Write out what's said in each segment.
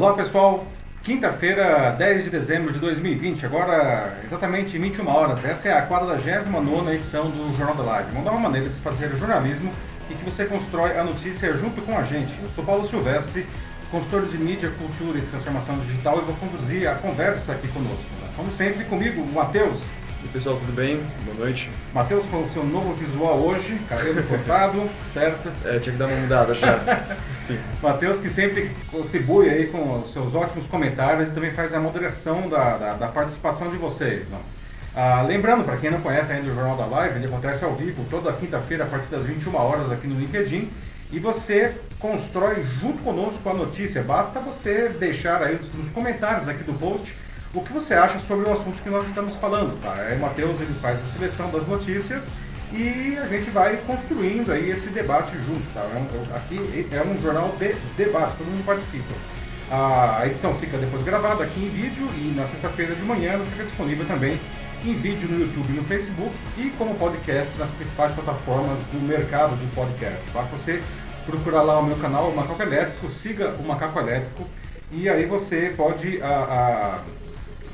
Olá pessoal, quinta-feira, 10 de dezembro de 2020, agora exatamente 21 horas. Essa é a 49 edição do Jornal da Live. Uma nova maneira de se fazer jornalismo e que você constrói a notícia junto com a gente. Eu sou Paulo Silvestre, consultor de mídia, cultura e transformação digital e vou conduzir a conversa aqui conosco. Como sempre, comigo, o Matheus. E pessoal, tudo bem? Boa noite. Matheus com o seu novo visual hoje, cabelo cortado, certo? É, tinha que dar uma mudada já. Sim. Matheus que sempre contribui aí com os seus ótimos comentários e também faz a moderação da, da, da participação de vocês. Não? Ah, lembrando, para quem não conhece ainda o Jornal da Live, ele acontece ao vivo toda quinta-feira a partir das 21 horas aqui no LinkedIn e você constrói junto conosco a notícia. Basta você deixar aí nos comentários aqui do post o que você acha sobre o assunto que nós estamos falando, tá? É, o Matheus ele faz a seleção das notícias e a gente vai construindo aí esse debate junto, tá? É um, aqui é um jornal de debate, todo mundo participa. A edição fica depois gravada aqui em vídeo e na sexta-feira de manhã fica disponível também em vídeo no YouTube e no Facebook e como podcast nas principais plataformas do mercado de podcast. Basta você procurar lá o meu canal, o Macaco Elétrico, siga o Macaco Elétrico e aí você pode a, a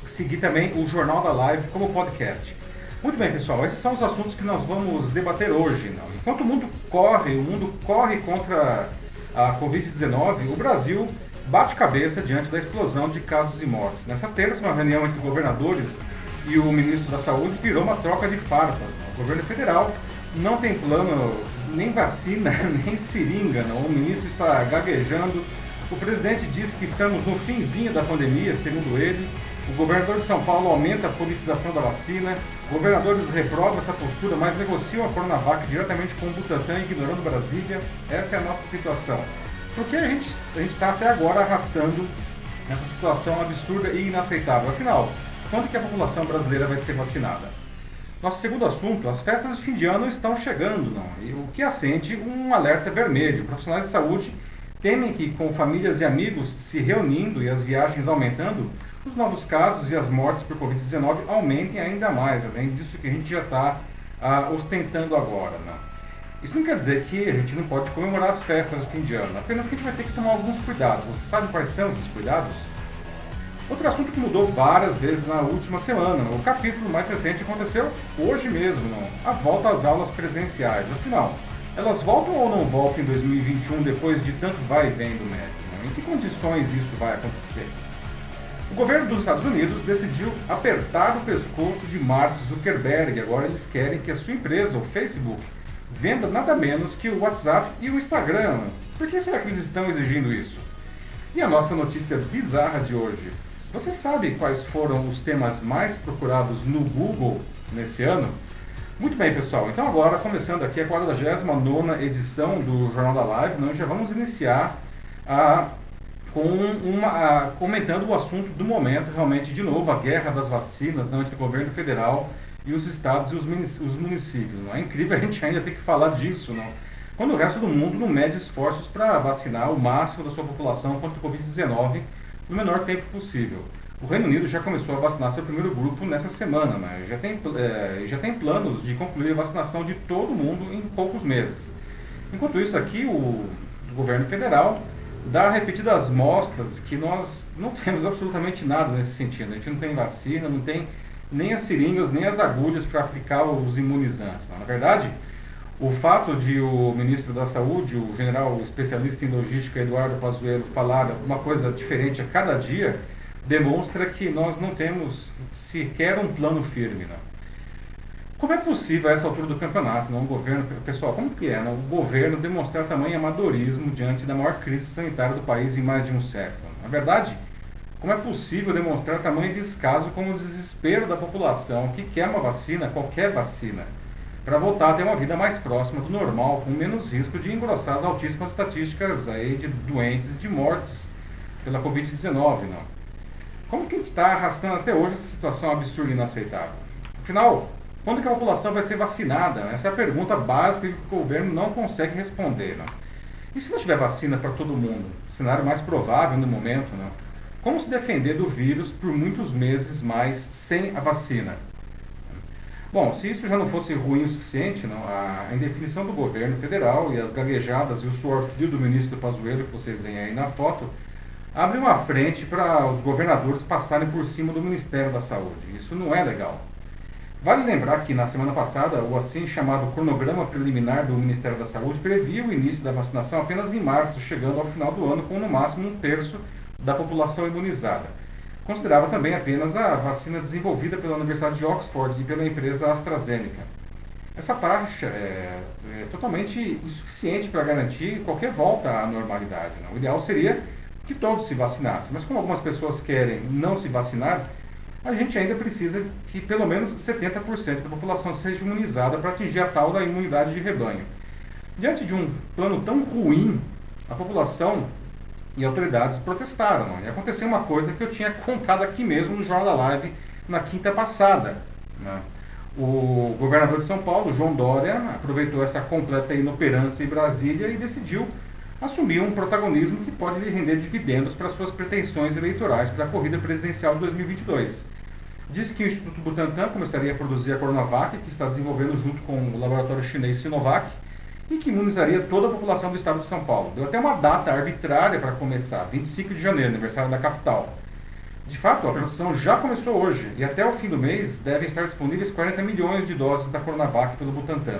seguir também o Jornal da Live como podcast. Muito bem, pessoal, esses são os assuntos que nós vamos debater hoje. Não? Enquanto o mundo corre, o mundo corre contra a Covid-19, o Brasil bate cabeça diante da explosão de casos e mortes. Nessa terça, uma reunião entre governadores e o ministro da Saúde virou uma troca de farpas. Não? O governo federal não tem plano nem vacina, nem seringa. Não? O ministro está gaguejando. O presidente disse que estamos no finzinho da pandemia, segundo ele. O governador de São Paulo aumenta a politização da vacina. Governadores reprovam essa postura, mas negociam a Coronavac diretamente com o Butantan, ignorando Brasília. Essa é a nossa situação. Porque a gente a está até agora arrastando essa situação absurda e inaceitável. Afinal, quando que a população brasileira vai ser vacinada? Nosso segundo assunto, as festas de fim de ano estão chegando, não? E o que acende um alerta vermelho. Profissionais de saúde temem que, com famílias e amigos se reunindo e as viagens aumentando, os novos casos e as mortes por Covid-19 aumentem ainda mais, além disso que a gente já está ah, ostentando agora. Né? Isso não quer dizer que a gente não pode comemorar as festas de fim de ano, apenas que a gente vai ter que tomar alguns cuidados. Você sabe quais são esses cuidados? Outro assunto que mudou várias vezes na última semana, o capítulo mais recente aconteceu hoje mesmo, não? a volta às aulas presenciais. Afinal, elas voltam ou não voltam em 2021 depois de tanto vai e vem do médico? Em que condições isso vai acontecer? O governo dos Estados Unidos decidiu apertar o pescoço de Mark Zuckerberg. Agora eles querem que a sua empresa, o Facebook, venda nada menos que o WhatsApp e o Instagram. Por que será que eles estão exigindo isso? E a nossa notícia bizarra de hoje. Você sabe quais foram os temas mais procurados no Google nesse ano? Muito bem, pessoal. Então agora, começando aqui a 49ª edição do Jornal da Live, nós já vamos iniciar a com uma, comentando o assunto do momento, realmente, de novo, a guerra das vacinas não, entre o governo federal e os estados e os municípios. Não? É incrível a gente ainda ter que falar disso, não? quando o resto do mundo não mede esforços para vacinar o máximo da sua população contra o Covid-19 no menor tempo possível. O Reino Unido já começou a vacinar seu primeiro grupo nessa semana, né? já, tem, é, já tem planos de concluir a vacinação de todo mundo em poucos meses. Enquanto isso, aqui o governo federal dá repetidas mostras que nós não temos absolutamente nada nesse sentido. A gente não tem vacina, não tem nem as seringas, nem as agulhas para aplicar os imunizantes. Na verdade, o fato de o ministro da Saúde, o general especialista em logística Eduardo Pazuello, falar uma coisa diferente a cada dia, demonstra que nós não temos sequer um plano firme. Não. Como é possível a essa altura do campeonato, não, o governo, pessoal, como que é, não, o governo demonstrar tamanho amadorismo diante da maior crise sanitária do país em mais de um século? Na verdade, como é possível demonstrar tamanho descaso como o desespero da população que quer uma vacina, qualquer vacina, para voltar a ter uma vida mais próxima do normal, com menos risco de engrossar as altíssimas estatísticas aí de doentes e de mortes pela Covid-19, não? Como que a gente está arrastando até hoje essa situação absurda e inaceitável? Afinal, quando que a população vai ser vacinada? Essa é a pergunta básica que o governo não consegue responder. Não? E se não tiver vacina para todo mundo? Cenário mais provável no momento, não? Como se defender do vírus por muitos meses mais sem a vacina? Bom, se isso já não fosse ruim o suficiente, não, a indefinição do governo federal e as gaguejadas e o suor frio do ministro Pazuello, que vocês veem aí na foto, abre uma frente para os governadores passarem por cima do Ministério da Saúde. Isso não é legal. Vale lembrar que na semana passada, o assim chamado cronograma preliminar do Ministério da Saúde previa o início da vacinação apenas em março, chegando ao final do ano com no máximo um terço da população imunizada. Considerava também apenas a vacina desenvolvida pela Universidade de Oxford e pela empresa AstraZeneca. Essa taxa é, é totalmente insuficiente para garantir qualquer volta à normalidade. Não? O ideal seria que todos se vacinassem, mas como algumas pessoas querem não se vacinar, a gente ainda precisa que pelo menos 70% da população seja imunizada para atingir a tal da imunidade de rebanho. Diante de um plano tão ruim, a população e autoridades protestaram. Né? E aconteceu uma coisa que eu tinha contado aqui mesmo no Jornal da Live na quinta passada. Né? O governador de São Paulo, João Dória, aproveitou essa completa inoperância em Brasília e decidiu assumir um protagonismo que pode lhe render dividendos para suas pretensões eleitorais para a corrida presidencial de 2022 disse que o Instituto Butantan começaria a produzir a Coronavac, que está desenvolvendo junto com o laboratório chinês Sinovac, e que imunizaria toda a população do estado de São Paulo. Deu até uma data arbitrária para começar, 25 de janeiro, aniversário da capital. De fato, a produção já começou hoje e até o fim do mês devem estar disponíveis 40 milhões de doses da Coronavac pelo Butantan.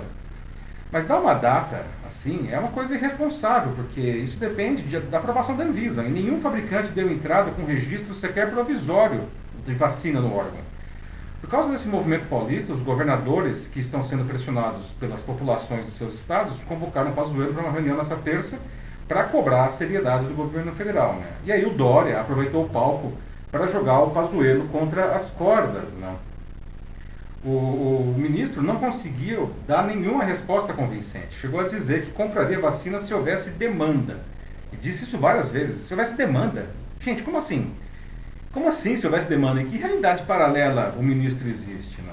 Mas dar uma data assim é uma coisa irresponsável, porque isso depende de, da aprovação da Anvisa. E nenhum fabricante deu entrada com registro sequer provisório de vacina no órgão. Por causa desse movimento paulista, os governadores que estão sendo pressionados pelas populações de seus estados convocaram o Pazuello para uma reunião nessa terça para cobrar a seriedade do governo federal. Né? E aí o Dória aproveitou o palco para jogar o Pazuello contra as cordas. Né? O, o, ministro não conseguiu dar nenhuma resposta convincente. Chegou a dizer que compraria vacina se houvesse demanda. E disse isso várias vezes. Se houvesse demanda. Gente, como assim? Como assim se houvesse demanda? Em que realidade paralela o ministro existe? Não?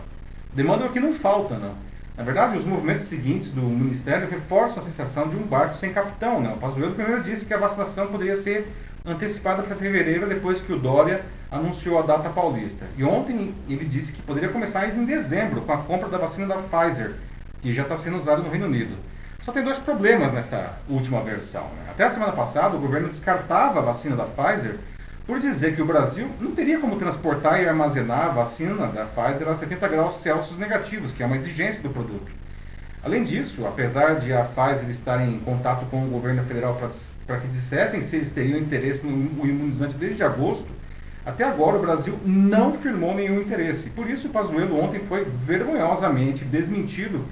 Demanda é o que não falta, não. Na verdade, os movimentos seguintes do Ministério reforçam a sensação de um barco sem capitão. Não? O Pazuello primeiro disse que a vacinação poderia ser antecipada para fevereiro, depois que o Dória anunciou a data paulista. E ontem ele disse que poderia começar em dezembro, com a compra da vacina da Pfizer, que já está sendo usada no Reino Unido. Só tem dois problemas nessa última versão. Né? Até a semana passada, o governo descartava a vacina da Pfizer por dizer que o Brasil não teria como transportar e armazenar a vacina da Pfizer a 70 graus Celsius negativos, que é uma exigência do produto. Além disso, apesar de a Pfizer estar em contato com o governo federal para que dissessem se eles teriam interesse no imunizante desde agosto, até agora o Brasil não firmou nenhum interesse. Por isso o Pazuello ontem foi vergonhosamente desmentido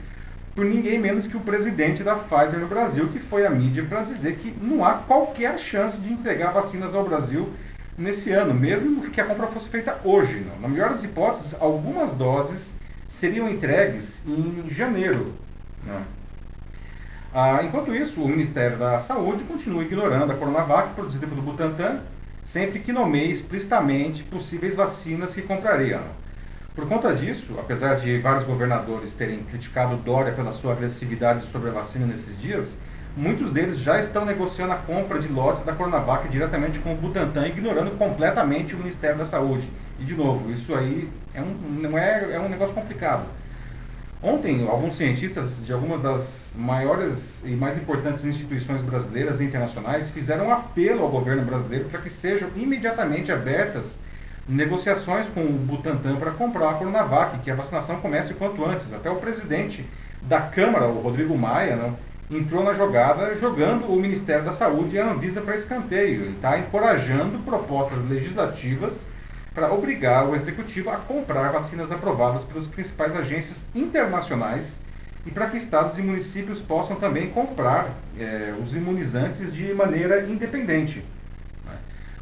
por ninguém menos que o presidente da Pfizer no Brasil, que foi à mídia para dizer que não há qualquer chance de entregar vacinas ao Brasil nesse ano, mesmo que a compra fosse feita hoje. Não. Na melhor das hipóteses, algumas doses seriam entregues em janeiro. Ah, enquanto isso, o Ministério da Saúde continua ignorando a Coronavac produzida pelo Butantan, sempre que nomeie explicitamente possíveis vacinas que comprariam. Por conta disso, apesar de vários governadores terem criticado Dória pela sua agressividade sobre a vacina nesses dias, muitos deles já estão negociando a compra de lotes da Coronavac diretamente com o Butantan, ignorando completamente o Ministério da Saúde. E, de novo, isso aí é um, não é, é um negócio complicado. Ontem, alguns cientistas de algumas das maiores e mais importantes instituições brasileiras e internacionais fizeram um apelo ao governo brasileiro para que sejam imediatamente abertas negociações com o Butantan para comprar a Coronavac, que a vacinação comece o quanto antes. Até o presidente da Câmara, o Rodrigo Maia, não, entrou na jogada jogando o Ministério da Saúde e a Anvisa para escanteio e está encorajando propostas legislativas para obrigar o executivo a comprar vacinas aprovadas pelas principais agências internacionais e para que estados e municípios possam também comprar é, os imunizantes de maneira independente.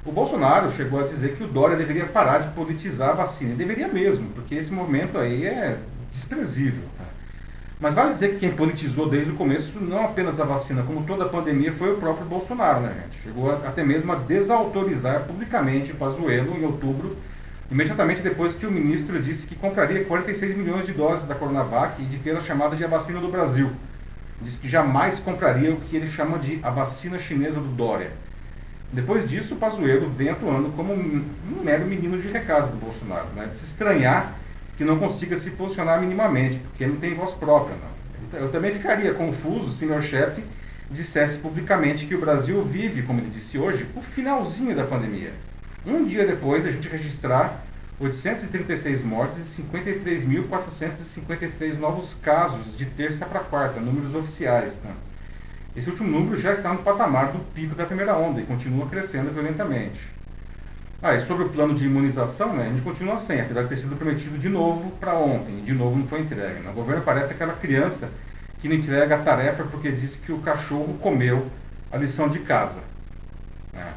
O Bolsonaro chegou a dizer que o Dória deveria parar de politizar a vacina. E deveria mesmo, porque esse movimento aí é desprezível. Tá? Mas vale dizer que quem politizou desde o começo, não apenas a vacina, como toda a pandemia, foi o próprio Bolsonaro, né, gente? Chegou até mesmo a desautorizar publicamente o Pazuello em outubro, imediatamente depois que o ministro disse que compraria 46 milhões de doses da Coronavac e de ter a chamada de a vacina do Brasil. Disse que jamais compraria o que ele chama de a vacina chinesa do Dória. Depois disso, o Pazuello vem atuando como um mero menino de recados do Bolsonaro, né? de se estranhar que não consiga se posicionar minimamente, porque não tem voz própria. Não. Eu também ficaria confuso se meu chefe dissesse publicamente que o Brasil vive, como ele disse hoje, o finalzinho da pandemia. Um dia depois, a gente registrar 836 mortes e 53.453 novos casos de terça para quarta, números oficiais. Tá? Esse último número já está no patamar do pico da primeira onda e continua crescendo violentamente. Ah, e sobre o plano de imunização, né, a gente continua sem, apesar de ter sido prometido de novo para ontem, e de novo não foi entregue. Né? O governo parece aquela criança que não entrega a tarefa porque disse que o cachorro comeu a lição de casa. Né?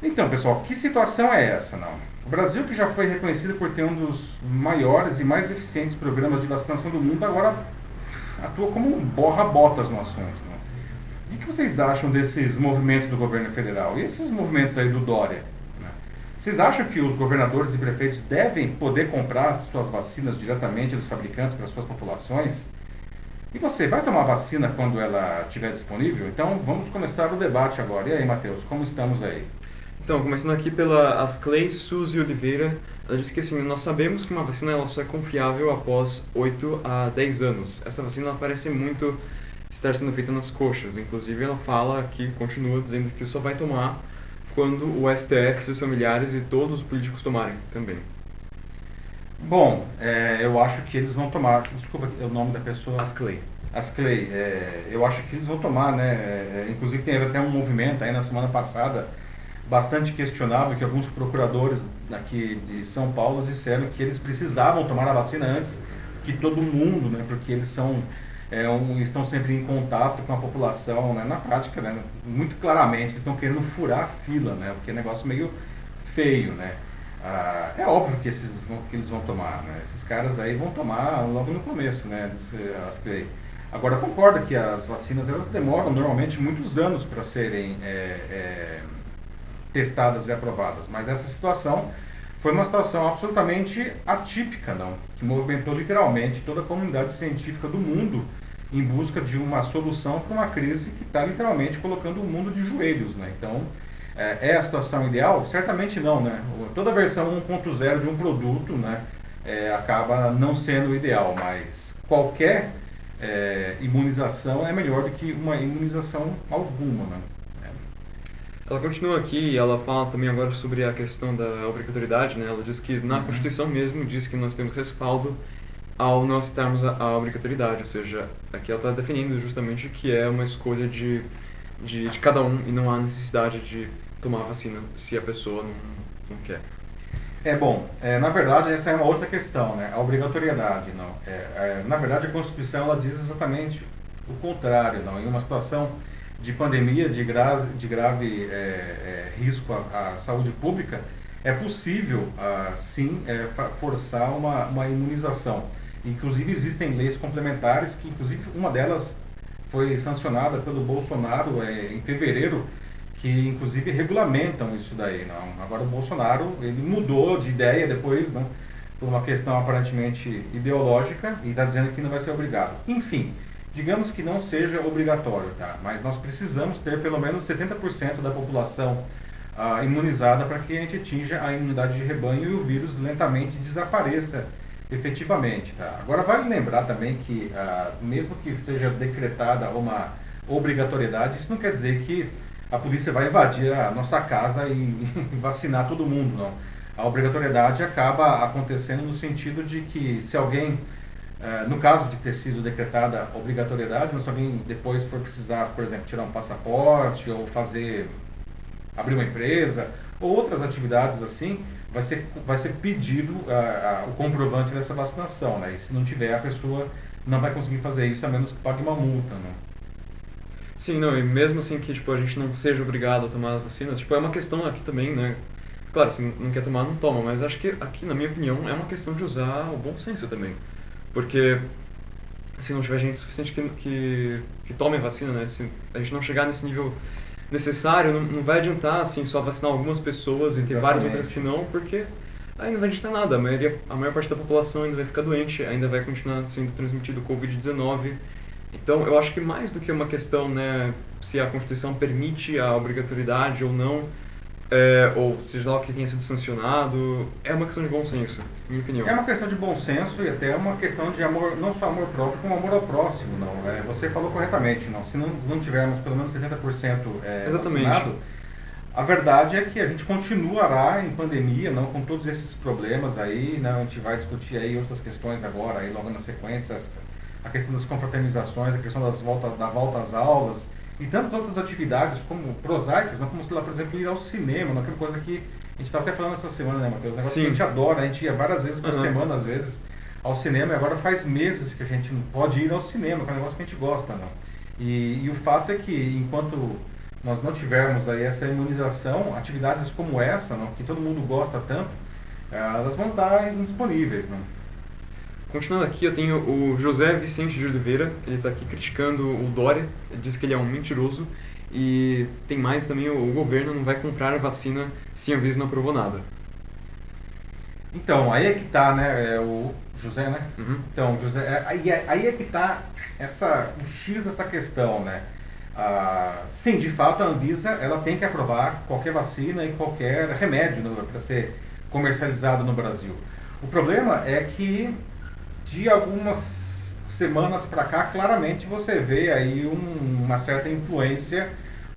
Então, pessoal, que situação é essa? Não? O Brasil, que já foi reconhecido por ter um dos maiores e mais eficientes programas de vacinação do mundo, agora atua como um borra-botas no assunto. O que vocês acham desses movimentos do governo federal? E esses movimentos aí do Dória? Vocês acham que os governadores e prefeitos devem poder comprar suas vacinas diretamente dos fabricantes para suas populações? E você vai tomar vacina quando ela estiver disponível? Então vamos começar o debate agora. E aí, Matheus, como estamos aí? Então, começando aqui pela Asclei Suzy Oliveira, ela disse que assim, nós sabemos que uma vacina ela só é confiável após 8 a 10 anos. Essa vacina parece muito estar sendo feita nas coxas. Inclusive, ela fala aqui, continua dizendo que só vai tomar quando o STF, seus familiares e todos os políticos tomarem também. Bom, é, eu acho que eles vão tomar. Desculpa, é o nome da pessoa. Asclei. Asclei. É, eu acho que eles vão tomar, né? É, inclusive, teve até um movimento aí na semana passada bastante questionável que alguns procuradores aqui de São Paulo disseram que eles precisavam tomar a vacina antes que todo mundo, né, porque eles são é, um, estão sempre em contato com a população, né, na prática, né, muito claramente estão querendo furar a fila, né, porque é um negócio meio feio, né. Ah, é óbvio que, esses que eles vão tomar, né, esses caras aí vão tomar logo no começo, né, as que Agora, concordo que as vacinas elas demoram normalmente muitos anos para serem é, é, testadas e aprovadas. Mas essa situação foi uma situação absolutamente atípica, não, que movimentou literalmente toda a comunidade científica do mundo em busca de uma solução para uma crise que está literalmente colocando o mundo de joelhos, né? Então, é, é, a situação ideal? Certamente não, né? Toda versão 1.0 de um produto, né, é, acaba não sendo ideal, mas qualquer é, imunização é melhor do que uma imunização alguma, né? Ela continua aqui e ela fala também agora sobre a questão da obrigatoriedade, né? Ela diz que na uhum. Constituição mesmo diz que nós temos respaldo ao não aceitarmos a, a obrigatoriedade, ou seja, aqui ela está definindo justamente que é uma escolha de, de, de, cada um e não há necessidade de tomar vacina se a pessoa não, não quer. É bom, é, na verdade essa é uma outra questão, né? A obrigatoriedade, não. É, é, na verdade a Constituição ela diz exatamente o contrário, não. Em uma situação de pandemia, de, gra de grave é, é, risco à, à, saúde pública, é possível, ah, sim, é, forçar uma, uma imunização. Inclusive, existem leis complementares, que, inclusive, uma delas foi sancionada pelo Bolsonaro é, em fevereiro, que, inclusive, regulamentam isso daí. Não? Agora, o Bolsonaro ele mudou de ideia depois, não, por uma questão aparentemente ideológica, e está dizendo que não vai ser obrigado. Enfim, digamos que não seja obrigatório, tá? mas nós precisamos ter pelo menos 70% da população ah, imunizada para que a gente atinja a imunidade de rebanho e o vírus lentamente desapareça efetivamente. Tá? Agora, vale lembrar também que, ah, mesmo que seja decretada uma obrigatoriedade, isso não quer dizer que a polícia vai invadir a nossa casa e vacinar todo mundo, não. A obrigatoriedade acaba acontecendo no sentido de que se alguém Uh, no caso de ter sido decretada obrigatoriedade, se alguém depois for precisar, por exemplo, tirar um passaporte ou fazer abrir uma empresa ou outras atividades assim, vai ser, vai ser pedido uh, uh, o comprovante dessa vacinação, né? E se não tiver, a pessoa não vai conseguir fazer isso a menos que pague uma multa, né? Sim, não, e mesmo assim que tipo, a gente não seja obrigado a tomar a vacina, tipo, é uma questão aqui também, né? Claro, se não quer tomar, não toma, mas acho que aqui, na minha opinião, é uma questão de usar o bom senso também. Porque se não tiver gente suficiente que, que, que tome a vacina, né? Se a gente não chegar nesse nível necessário, não, não vai adiantar assim só vacinar algumas pessoas e ter várias outras que não, porque aí não vai adiantar nada. A, maioria, a maior parte da população ainda vai ficar doente, ainda vai continuar sendo transmitido Covid-19. Então, eu acho que mais do que uma questão, né, se a Constituição permite a obrigatoriedade ou não, é, ou seja lá o que tenha sido sancionado, é uma questão de bom senso, minha opinião. É uma questão de bom senso e até uma questão de amor, não só amor próprio, como amor ao próximo, não. É, você falou corretamente, não. Se não, não tivermos pelo menos 70% é, Exatamente. vacinado, a verdade é que a gente continuará em pandemia, não com todos esses problemas aí, não, a gente vai discutir aí outras questões agora, aí logo na sequência, a questão das confraternizações, a questão das volta, da volta às aulas e tantas outras atividades como prosaicas, não como, sei lá, por exemplo, ir ao cinema, não, que é uma coisa que a gente estava até falando essa semana, né, Matheus? Negócio Sim. que a gente adora, a gente ia várias vezes por Uhum. semana, às vezes, ao cinema, e agora faz meses que a gente não pode ir ao cinema, que é um negócio que a gente gosta, não. E, e o fato é que, enquanto nós não tivermos aí essa imunização, atividades como essa, não, que todo mundo gosta tanto, eh, elas vão estar indisponíveis, não. Continuando aqui, eu tenho o José Vicente de Oliveira, ele está aqui criticando o Dória, ele diz que ele é um mentiroso, e tem mais também, o governo não vai comprar a vacina se a Anvisa não aprovou nada. Então, aí é que tá, né, é, o José, né? Uhum. Então, José, é, aí, é- aí é que está essa, o X dessa questão, né? Ah, sim, de fato, a Anvisa ela tem que aprovar qualquer vacina e qualquer remédio para ser comercializado no Brasil. O problema é que de algumas semanas para cá, claramente você vê aí um- uma certa influência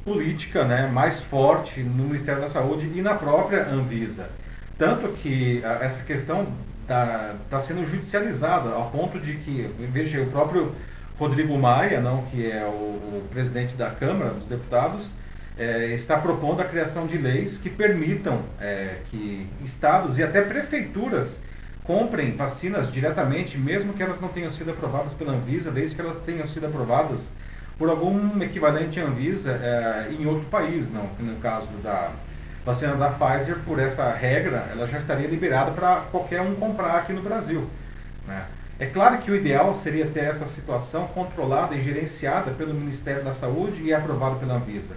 política né, mais forte no Ministério da Saúde e na própria Anvisa. Tanto que ah, essa questão está sendo judicializada, ao ponto de que, veja, o próprio Rodrigo Maia, não, que é o, o presidente da Câmara dos Deputados, eh, está propondo a criação de leis que permitam eh, que estados e até prefeituras comprem vacinas diretamente, mesmo que elas não tenham sido aprovadas pela Anvisa, desde que elas tenham sido aprovadas por algum equivalente à Anvisa eh, em outro país, não. No caso da vacina da Pfizer, por essa regra, ela já estaria liberada para qualquer um comprar aqui no Brasil. né? É claro que o ideal seria ter essa situação controlada e gerenciada pelo Ministério da Saúde e aprovada pela Anvisa.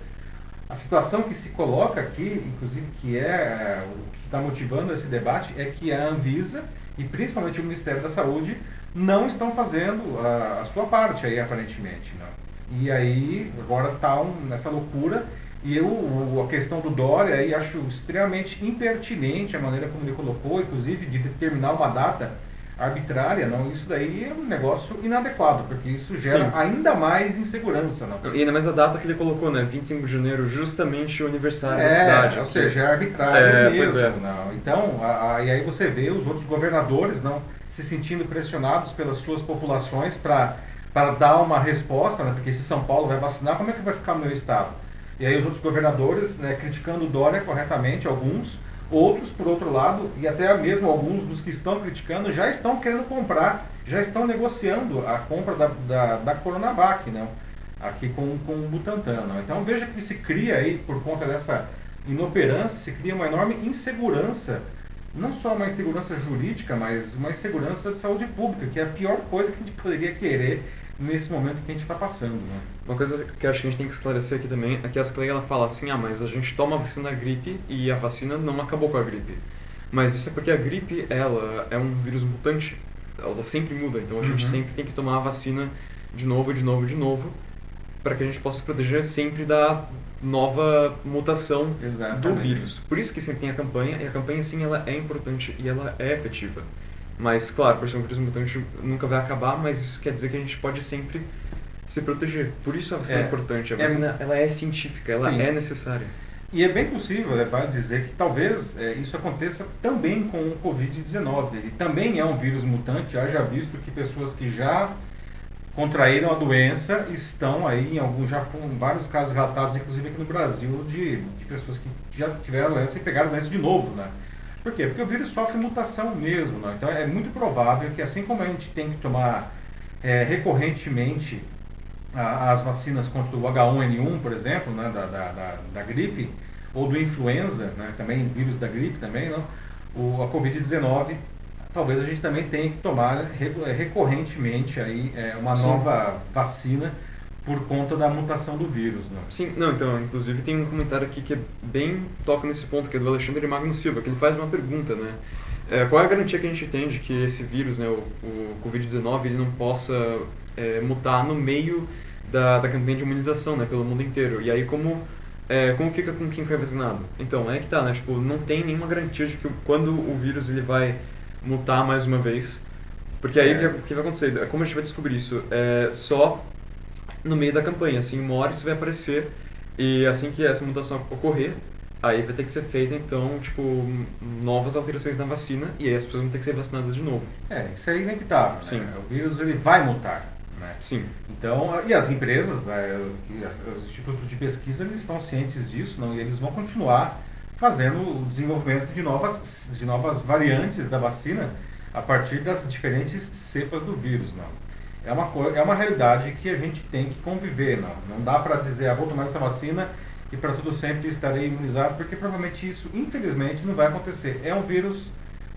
A situação que se coloca aqui, inclusive que é, é, o que está motivando esse debate, é que a Anvisa e principalmente o Ministério da Saúde não estão fazendo a, a sua parte aí aparentemente, não. E aí agora está um, nessa loucura e eu a questão do Dória aí acho extremamente impertinente a maneira como ele colocou, inclusive de determinar uma data arbitrária, não. Isso daí é um negócio inadequado, porque isso gera Sim. ainda mais insegurança, não. E ainda mais a data que ele colocou, né? 25 de janeiro, justamente o aniversário da É, cidade. ou seja, é arbitrário É, mesmo. é. Não. Então, a- a- e aí você vê os outros governadores não se sentindo pressionados pelas suas populações para para dar uma resposta, né? porque se São Paulo vai vacinar, como é que vai ficar o meu estado? E aí os outros governadores né, criticando o Dória corretamente, alguns, outros, por outro lado, e até mesmo alguns dos que estão criticando já estão querendo comprar, já estão negociando a compra da, da, da Coronavac, né? aqui com, com o Butantan. Não? Então veja que se cria aí, por conta dessa inoperância, se cria uma enorme insegurança, não só uma insegurança jurídica, mas uma insegurança de saúde pública, que é a pior coisa que a gente poderia querer nesse momento que a gente está passando. Né? Uma coisa que acho que a gente tem que esclarecer aqui também é que a Clay ela fala assim, ah, mas a gente toma a vacina da gripe e a vacina não acabou com a gripe. Mas isso é porque a gripe, ela é um vírus mutante, ela sempre muda, então a gente Uhum. sempre tem que tomar a vacina de novo, de novo, de novo, para que a gente possa se proteger sempre da nova mutação do Exatamente. vírus. Por isso que sempre tem a campanha, e a campanha sim ela é importante e ela é efetiva. Mas claro, por ser um vírus mutante nunca vai acabar, mas isso quer dizer que a gente pode sempre se proteger. Por isso a vacina é, É. importante. A É- vacina ela é científica, ela Sim. é necessária. E é bem possível né, vai dizer que talvez é, isso aconteça também com o Covid-19. Ele também é um vírus mutante, haja visto que pessoas que já contraíram a doença estão aí em alguns, já foram vários casos relatados, inclusive aqui no Brasil, de, de pessoas que já tiveram a doença e pegaram a doença de novo, né? Por quê? Porque o vírus sofre mutação mesmo, né? Então é muito provável que assim como a gente tem que tomar é, recorrentemente a- as vacinas contra o H1N1, por exemplo, né, da, da, da, da gripe, ou do influenza, né, também vírus da gripe também, não? O, a Covid-19, talvez a gente também tenha que tomar re- recorrentemente aí, é, uma Sim. nova vacina por conta da mutação do vírus. Não? Sim, não, então, inclusive tem um comentário aqui que é bem toca nesse ponto, que é do Alexandre Magno Silva, que ele faz uma pergunta, né? É, qual é a garantia que a gente tem de que esse vírus, né, o, o Covid-19, ele não possa é, mutar no meio da, da campanha de imunização, né, pelo mundo inteiro? E aí, como é, como fica com quem foi vacinado? Então, é que tá, né? Tipo, não tem nenhuma garantia de que quando o vírus ele vai mutar mais uma vez. Porque aí o É. que, que vai acontecer? Como a gente vai descobrir isso? É só no meio da campanha, assim, uma hora isso vai aparecer e assim que essa mutação ocorrer, aí vai ter que ser feita, então, tipo, novas alterações na vacina e aí as pessoas vão ter que ser vacinadas de novo. É, isso é inevitável. Sim. Né? O vírus ele vai mutar. Né? Sim. Então, e as empresas, é, as- os institutos de pesquisa, eles estão cientes disso, não? E eles vão continuar fazendo o desenvolvimento de novas, de novas variantes da vacina a partir das diferentes cepas do vírus, não? É uma, co- é uma realidade que a gente tem que conviver, não? Não dá para dizer, ah, vou tomar essa vacina e para tudo sempre estarei imunizado, porque provavelmente isso, infelizmente, não vai acontecer. É um vírus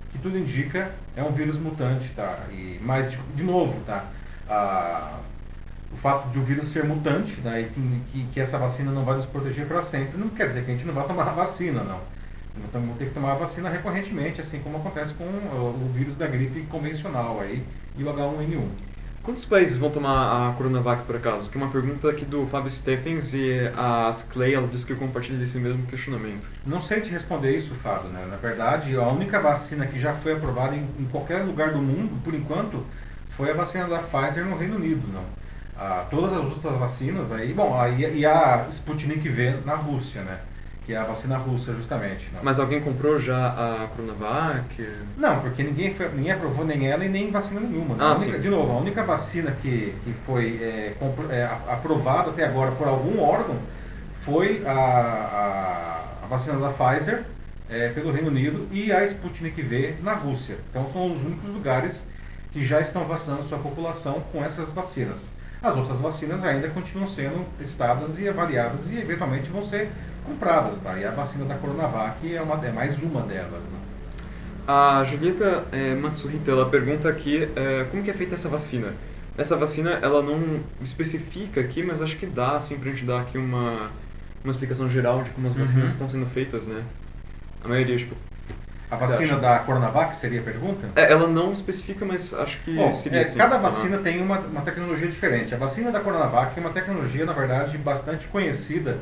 que tudo indica, é um vírus mutante, tá? E, mas, de, de novo, tá? Ah, o fato de o vírus ser mutante, né, que, que, que essa vacina não vai nos proteger para sempre, não quer dizer que a gente não vai tomar a vacina, não. Então vamos ter que tomar a vacina recorrentemente, assim como acontece com o, o vírus da gripe convencional aí, e o H1N1. Quantos países vão tomar a Coronavac por acaso? Que é uma pergunta aqui do Fábio Stephens e a Clay, ela disse que compartilha desse mesmo questionamento. Não sei te responder isso, Fábio. Né? Na verdade, a única vacina que já foi aprovada em, em qualquer lugar do mundo, por enquanto, foi a vacina da Pfizer no Reino Unido. Não? Ah, todas as outras vacinas aí, bom, aí e a Sputnik V na Rússia, né? Que é a vacina russa, justamente. Não, Mas alguém comprou já a Coronavac? não porque ninguém, foi, ninguém aprovou nem ela e nem vacina nenhuma. né? Ah, única- de novo, a única vacina que, que foi é, compro- é, aprovada até agora por algum órgão foi a, a, a vacina da Pfizer é, pelo Reino Unido e a Sputnik V na Rússia. Então são os únicos lugares que já estão vacinando sua população com essas vacinas. As outras vacinas ainda continuam sendo testadas e avaliadas e eventualmente vão ser compradas, tá? E a vacina da Coronavac é, uma, é mais uma delas, né? A Julieta eh, Matsuhita, ela pergunta aqui eh, como que é feita essa vacina. Essa vacina, ela não especifica aqui, mas acho que dá, assim, pra gente dar aqui uma, uma explicação geral de como as Uhum. vacinas estão sendo feitas, né? A maioria, tipo... A vacina da Coronavac seria a pergunta? É, ela não especifica, mas acho que Bom, seria é, assim. cada Aham. vacina tem uma, uma tecnologia diferente. A vacina da Coronavac é uma tecnologia, na verdade, bastante conhecida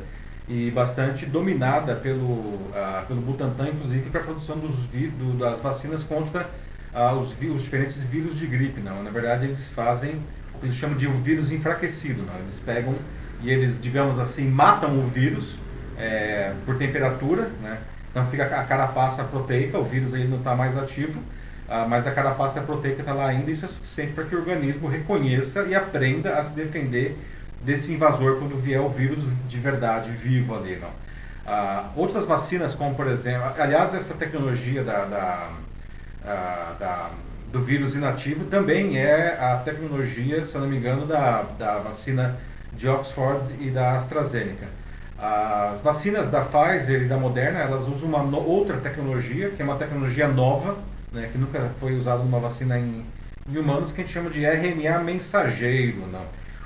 e bastante dominada pelo, ah, pelo Butantan, inclusive, para a produção dos do- das vacinas contra ah, os, os diferentes vírus de gripe. Não. Na verdade, eles fazem o que eles chamam de um vírus enfraquecido. Não. Eles pegam e eles, digamos assim, matam o vírus é, por temperatura, né? Então fica a carapaça proteica, o vírus ele não está mais ativo, ah, mas a carapaça proteica está lá ainda e isso é suficiente para que o organismo reconheça e aprenda a se defender desse invasor quando vier o vírus de verdade vivo ali. Não? Ah, outras vacinas, como por exemplo, aliás, essa tecnologia da, da, ah, da- do vírus inativo também é a tecnologia, se eu não me engano, da, da vacina de Oxford e da AstraZeneca. As vacinas da Pfizer e da Moderna, elas usam uma no- outra tecnologia, que é uma tecnologia nova, né, que nunca foi usada numa vacina em, em humanos, que a gente chama de RNA mensageiro. Não?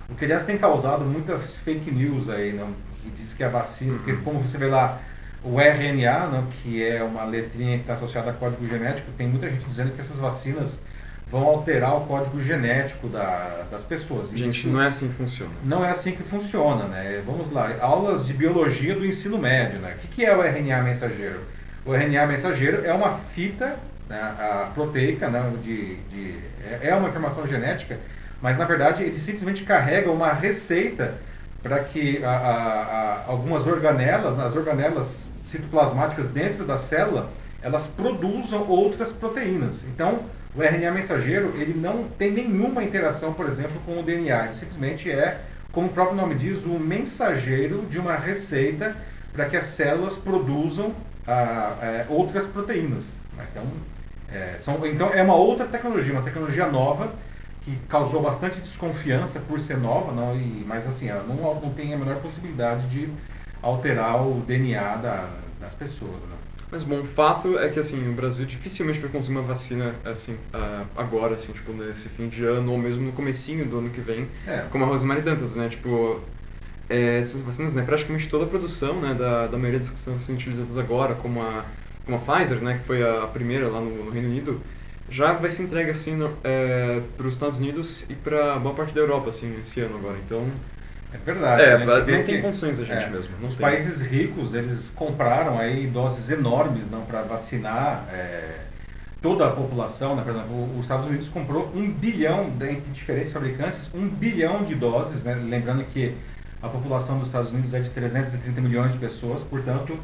O que, aliás, tem causado muitas fake news aí, não? que diz que a vacina, porque como você vê lá, o RNA, não, que é uma letrinha que está associada a código genético, tem muita gente dizendo que essas vacinas vão alterar o código genético da- das pessoas. E Gente, isso- não é assim que funciona. não é assim que funciona, né? Vamos lá, aulas de biologia do ensino médio, né? O que, que é o RNA mensageiro? O RNA mensageiro é uma fita né, a proteica, né, de, de, é- é uma informação genética, mas na verdade ele simplesmente carrega uma receita para que a- a- a- algumas organelas, as organelas citoplasmáticas dentro da célula, elas produzam outras proteínas. Então, o RNA mensageiro, ele não tem nenhuma interação, por exemplo, com o DNA. Ele simplesmente é, como o próprio nome diz, o mensageiro de uma receita para que as células produzam ah, eh, outras proteínas. né? Então, é, são, então, é uma outra tecnologia, uma tecnologia nova que causou bastante desconfiança por ser nova, não, e, mas assim, ela não, não tem a menor possibilidade de alterar o DNA da- das pessoas. Né? Mas bom, o fato é que assim, o Brasil dificilmente vai conseguir uma vacina assim, ah, agora, assim, tipo, nesse fim de ano ou mesmo no comecinho do ano que vem, É, como a Rosemary Dantas, né? Tipo, é, essas vacinas, né, praticamente toda a produção, né, da, da maioria das que estão sendo utilizadas agora, como a, como a Pfizer, né, que foi a primeira lá no, no Reino Unido, já vai ser entregue assim para os Estados Unidos e para boa parte da Europa assim esse ano agora. Então, É verdade. É, não tem que- condições a gente é, mesmo. Não Os tem. países ricos, eles compraram aí doses enormes não para vacinar é, toda a população. Né? Por exemplo, os Estados Unidos comprou um bilhão, entre diferentes fabricantes, um bilhão de doses. Né? Lembrando que a população dos Estados Unidos é de 330 milhões de pessoas, portanto,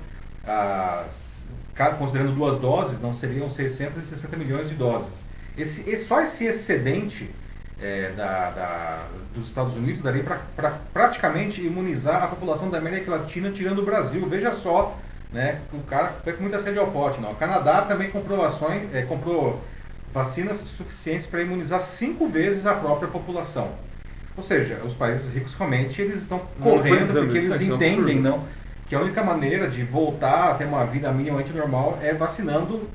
as- considerando duas doses, não seriam 660 milhões de doses. Esse, só esse excedente é, da, da- dos Estados Unidos daria para praticamente imunizar a população da América Latina, tirando o Brasil. Veja só, né, o cara foi com muita sede ao pote. Não. O Canadá também comprou, ações, é, comprou vacinas suficientes para imunizar cinco vezes a própria população. Ou seja, os países ricos realmente eles estão correndo Monopolizando, porque eles é um entendem absurdo. não, que a única maneira de voltar a ter uma vida minimamente normal é vacinando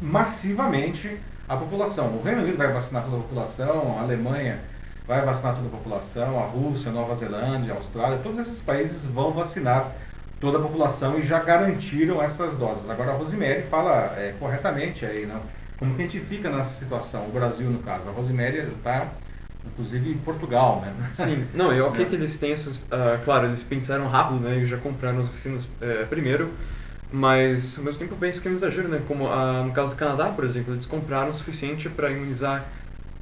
massivamente a população. O Reino Unido vai vacinar toda a população, a Alemanha vai vacinar toda a população, a Rússia, Nova Zelândia, a Austrália, todos esses países vão vacinar toda a população e já garantiram essas doses. Agora a Rosemary fala é, corretamente aí, não? Como que a gente fica nessa situação? O Brasil, no caso. A Rosemary está, inclusive, em Portugal, né? Sim, não, eu ok É. que eles têm essas. ah, claro, eles pensaram rápido, né? E já compraram as vacinas eh, primeiro. Mas ao mesmo tempo eu penso que é um exagero, né? Como ah, no caso do Canadá, por exemplo, eles compraram o suficiente para imunizar.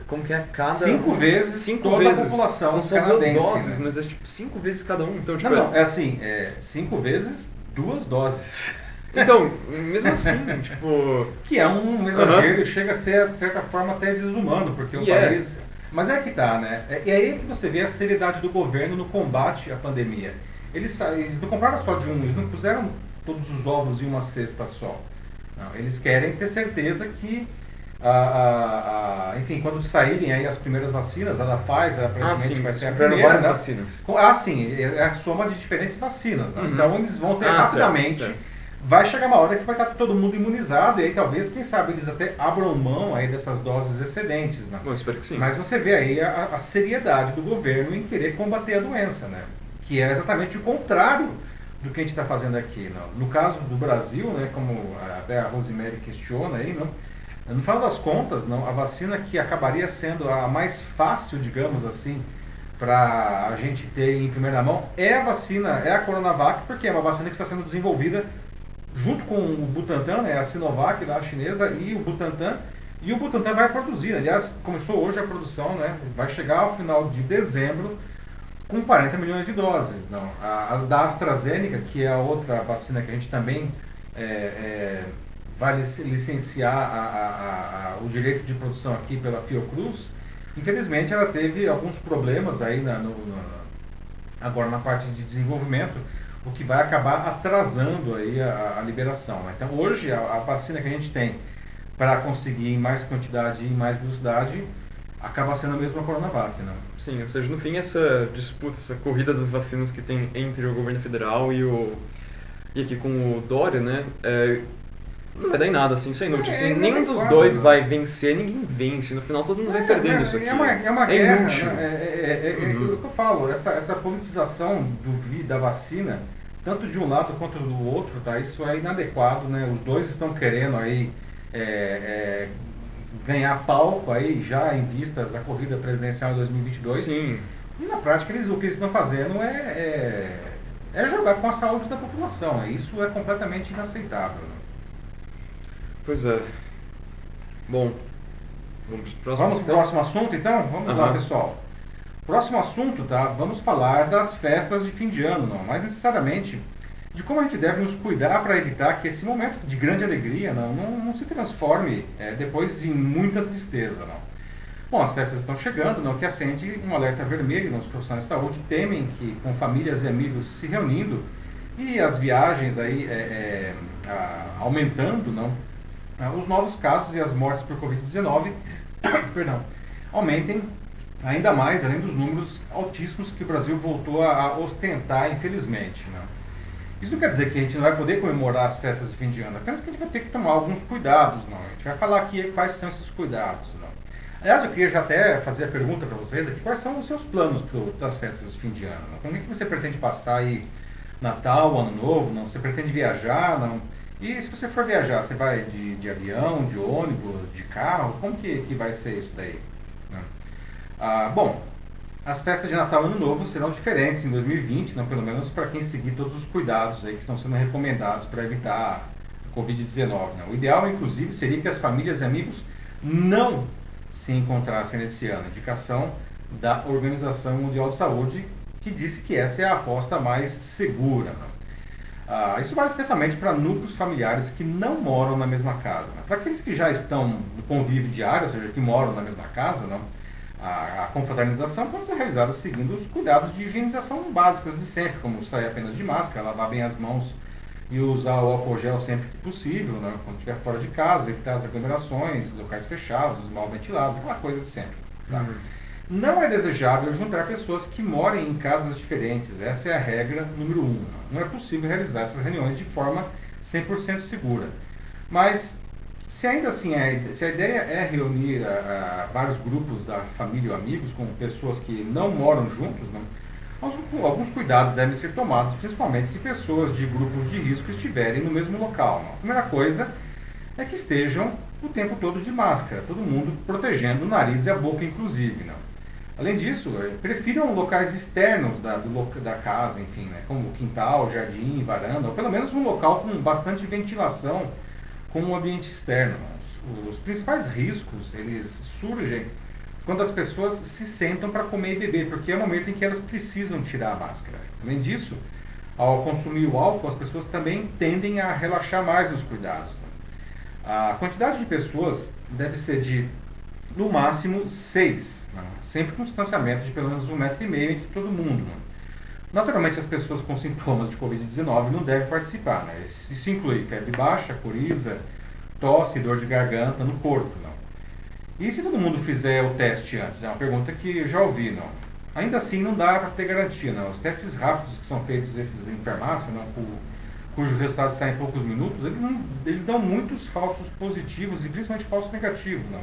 Como que é cada. Cinco vezes cinco toda vezes. a população São só canadense. duas doses, né? mas é tipo cinco vezes cada um. Então, tipo. Não, é- não, é assim, é cinco vezes duas doses. Então, mesmo assim, tipo. Que é um exagero e chega a ser, de certa forma, até desumano, porque o E é. país. Mas é que tá, né? É, e aí que você vê a seriedade do governo no combate à pandemia. Eles, eles não compraram só de um, eles não puseram todos os ovos em uma cesta só. Não, eles querem ter certeza que, enfim, quando saírem aí as primeiras vacinas, a da Pfizer Ah, aparentemente sim, vai ser a primeira, né? vacinas. Ah, sim, é é a soma de diferentes vacinas. Né? Uhum. Então eles vão ter Ah, certo, rapidamente. certo. Vai chegar uma hora que vai estar todo mundo imunizado e aí talvez, quem sabe, eles até abram mão aí dessas doses excedentes. Né? Bom, espero que sim. Mas você vê aí a, a seriedade do governo em querer combater a doença, né? que é exatamente o contrário do que a gente está fazendo aqui. Não? No caso do Brasil, né, como até a Rosemary questiona aí, não? no final das contas, não, a vacina que acabaria sendo a mais fácil, digamos assim, para a gente ter em primeira mão é a vacina, é a Coronavac, porque é uma vacina que está sendo desenvolvida junto com o Butantan, né, a Sinovac da chinesa e o Butantan, e o Butantan vai produzir. Aliás, começou hoje a produção, né, vai chegar ao final de dezembro com 40 milhões de doses. Não. A, a da AstraZeneca, que é a outra vacina que a gente também é, é, vai lic- licenciar a- a- a- a- o direito de produção aqui pela Fiocruz, infelizmente ela teve alguns problemas aí na, no- no- agora na parte de desenvolvimento, o que vai acabar atrasando aí a, a liberação. né? Então hoje a, a vacina que a gente tem para conseguir em mais quantidade e mais velocidade acaba sendo a mesma Coronavac. Né? Sim, ou seja, no fim essa disputa, essa corrida das vacinas que tem entre o governo federal e o e aqui com o Dória, né, é, não vai dar em nada, assim, isso é inútil. É, assim, é nenhum dos dois né? vai vencer, ninguém vence. No final todo mundo vai perder é, nisso aqui. É uma, é uma É guerra, inútil. né? é, é, é, é Uhum. o que eu falo, essa, essa politização do da vacina, tanto de um lado quanto do outro, tá? isso é inadequado, né? Os dois estão querendo aí é, é, ganhar palco aí já em vistas da corrida presidencial em 2022. Sim, E na prática eles, o que eles estão fazendo é, é, é jogar com a saúde da população. Isso é completamente inaceitável. Pois é. Bom, vamos para. Vamos para o próximo assunto então? Vamos lá, pessoal. Próximo assunto, tá? Vamos falar das festas de fim de ano, não, mais necessariamente de como a gente deve nos cuidar para evitar que esse momento de grande alegria não, não, não se transforme é, depois em muita tristeza, não. Bom, as festas estão chegando, não, que acende um alerta vermelho, não, os profissionais de saúde temem que com famílias e amigos se reunindo e as viagens aí é, é, a- aumentando, não, os novos casos e as mortes por Covid-19 perdão, aumentem ainda mais, além dos números altíssimos que o Brasil voltou a, a ostentar, infelizmente. Né? Isso não quer dizer que a gente não vai poder comemorar as festas de fim de ano, apenas que a gente vai ter que tomar alguns cuidados. Não? A gente vai falar aqui quais são esses cuidados. Não? Aliás, eu queria já até fazer a pergunta para vocês aqui, quais são os seus planos para as festas de fim de ano? Não? Como é que você pretende passar aí Natal, Ano Novo? Não? Você pretende viajar? Não? E se você for viajar, você vai de, de avião, de ônibus, de carro? Como que, que vai ser isso daí? né? Ah, bom, as festas de Natal e Ano Novo serão diferentes em 2020, não, pelo menos para quem seguir todos os cuidados aí que estão sendo recomendados para evitar a Covid-19. Né? O ideal, inclusive, seria que as famílias e amigos não se encontrassem nesse ano. Indicação da Organização Mundial de Saúde, que disse que essa é a aposta mais segura. Né? Ah, isso vale especialmente para núcleos familiares que não moram na mesma casa. Né? Para aqueles que já estão no convívio diário, ou seja, que moram na mesma casa, não, a, a confraternização pode ser realizada seguindo os cuidados de higienização básicos de sempre, como sair apenas de máscara, lavar bem as mãos e usar o álcool gel sempre que possível, né? quando estiver fora de casa, evitar as aglomerações, locais fechados, mal ventilados, aquela coisa de sempre. Tá? Uhum. Não é desejável juntar pessoas que morem em casas diferentes, essa é a regra número um. Não é possível realizar essas reuniões de forma 100% segura. Mas se ainda assim, é, se a ideia é reunir a, a vários grupos da família ou amigos com pessoas que não moram juntos, né, alguns cuidados devem ser tomados, principalmente se pessoas de grupos de risco estiverem no mesmo local. Né. A primeira coisa é que estejam o tempo todo de máscara, todo mundo protegendo o nariz e a boca, inclusive. Né. Além disso, é, prefiram locais externos da, do, da casa, enfim, né, como quintal, jardim, varanda, ou pelo menos um local com bastante ventilação com o ambiente externo. Os, os principais riscos eles surgem quando as pessoas se sentam para comer e beber, porque é o momento em que elas precisam tirar a máscara. Além disso, ao consumir o álcool, as pessoas também tendem a relaxar mais nos cuidados. Né? A quantidade de pessoas deve ser de, no máximo, seis, né? sempre com distanciamento de pelo menos um metro e meio entre todo mundo. Né? Naturalmente, as pessoas com sintomas de Covid-19 não devem participar. Né? Isso inclui febre baixa, coriza, tosse, dor de garganta no corpo. Não? E se todo mundo fizer o teste antes? É uma pergunta que eu já ouvi. Não? Ainda assim, não dá para ter garantia. Não? Os testes rápidos que são feitos esses em farmácia, não, cujo resultado sai em poucos minutos, eles, não, eles dão muitos falsos positivos e principalmente falsos negativos. Não?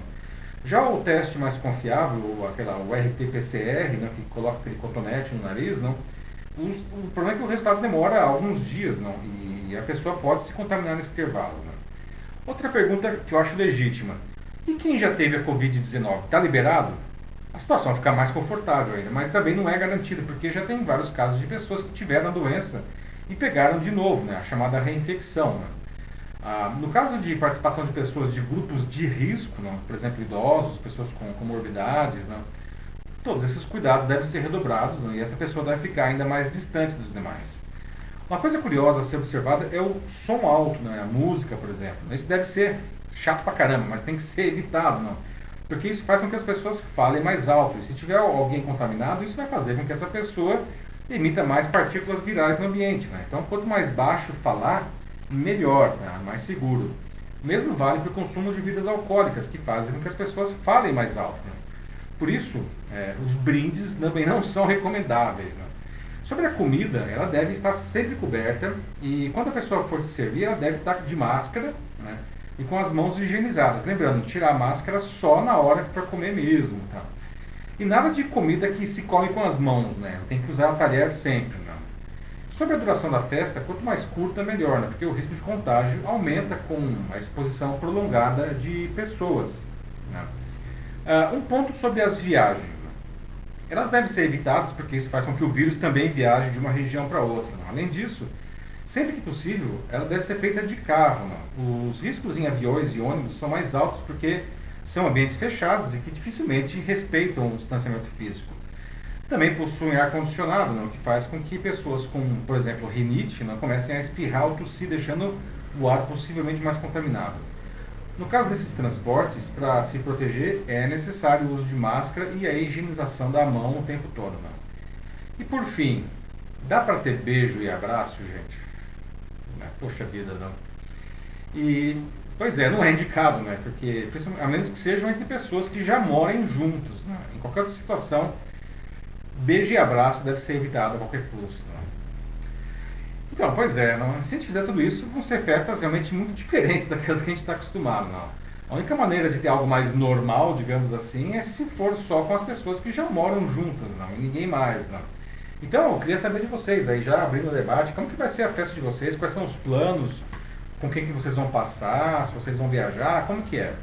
Já o teste mais confiável, aquela, o RT-PCR, né, que coloca aquele cotonete no nariz, não, o problema é que o resultado demora alguns dias, não? E a pessoa pode se contaminar nesse intervalo. Né? Outra pergunta que eu acho legítima: e quem já teve a Covid-19? Está liberado? A situação fica mais confortável ainda, mas também não é garantida, porque já tem vários casos de pessoas que tiveram a doença e pegaram de novo, né? a chamada reinfecção. Né? Ah, no caso de participação de pessoas de grupos de risco, né? por exemplo, idosos, pessoas com comorbidades, né? Todos esses cuidados devem ser redobrados né, e essa pessoa deve ficar ainda mais distante dos demais. Uma coisa curiosa a ser observada é o som alto, né, a música, por exemplo. Isso deve ser chato pra caramba, mas tem que ser evitado, não? Porque isso faz com que as pessoas falem mais alto. E se tiver alguém contaminado, isso vai fazer com que essa pessoa emita mais partículas virais no ambiente. Né? Então, quanto mais baixo falar, melhor, né? mais seguro. O mesmo vale para o consumo de bebidas alcoólicas, que fazem com que as pessoas falem mais alto. Né? Por isso, é, os brindes também não são recomendáveis. Né? Sobre a comida, ela deve estar sempre coberta e quando a pessoa for se servir, ela deve estar de máscara né? e com as mãos higienizadas. Lembrando, tirar a máscara só na hora que for comer mesmo. Tá? E nada de comida que se come com as mãos, né? tem que usar a talher sempre. Sobre a duração da festa, quanto mais curta, melhor, né? porque o risco de contágio aumenta com a exposição prolongada de pessoas. Né? Uh, um ponto sobre as viagens. Né? Elas devem ser evitadas porque isso faz com que o vírus também viaje de uma região para outra. Né? Além disso, sempre que possível, ela deve ser feita de carro. Né? Os riscos em aviões e ônibus são mais altos porque são ambientes fechados e que dificilmente respeitam o distanciamento físico. Também possuem ar-condicionado, né? o que faz com que pessoas com, por exemplo, rinite né? comecem a espirrar ou tossir, deixando o ar possivelmente mais contaminado. No caso desses transportes, para se proteger, é necessário o uso de máscara e a higienização da mão o tempo todo. Né? E por fim, dá para ter beijo e abraço, gente? Né? Poxa vida, não. E, pois é, não é indicado, né? Porque, a menos que sejam entre pessoas que já morem juntos. Né? Em qualquer situação, beijo e abraço deve ser evitado a qualquer custo. Né? Então, pois é, não, se a gente fizer tudo isso, vão ser festas realmente muito diferentes daquelas que a gente está acostumado. Não. A única maneira de ter algo mais normal, digamos assim, é se for só com as pessoas que já moram juntas, não, e ninguém mais. Não. Então, eu queria saber de vocês aí, já abrindo o debate, como que vai ser a festa de vocês, quais são os planos, com quem que vocês vão passar, se vocês vão viajar, como que é?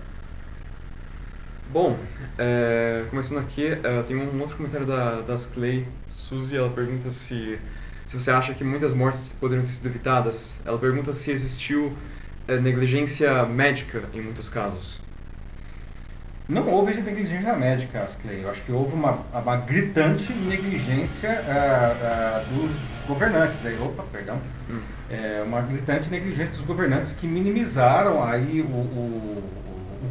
Bom, é, começando aqui, é, tem um outro comentário da das Clay. Suzy, ela pergunta se, se você acha que muitas mortes poderiam ter sido evitadas. Ela pergunta se existiu é, negligência médica em muitos casos. Não houve negligência médica, Asclay. Eu acho que houve uma, uma gritante negligência uh, uh, dos governantes. Aí, opa, perdão. Hum. É, uma gritante negligência dos governantes que minimizaram aí o, o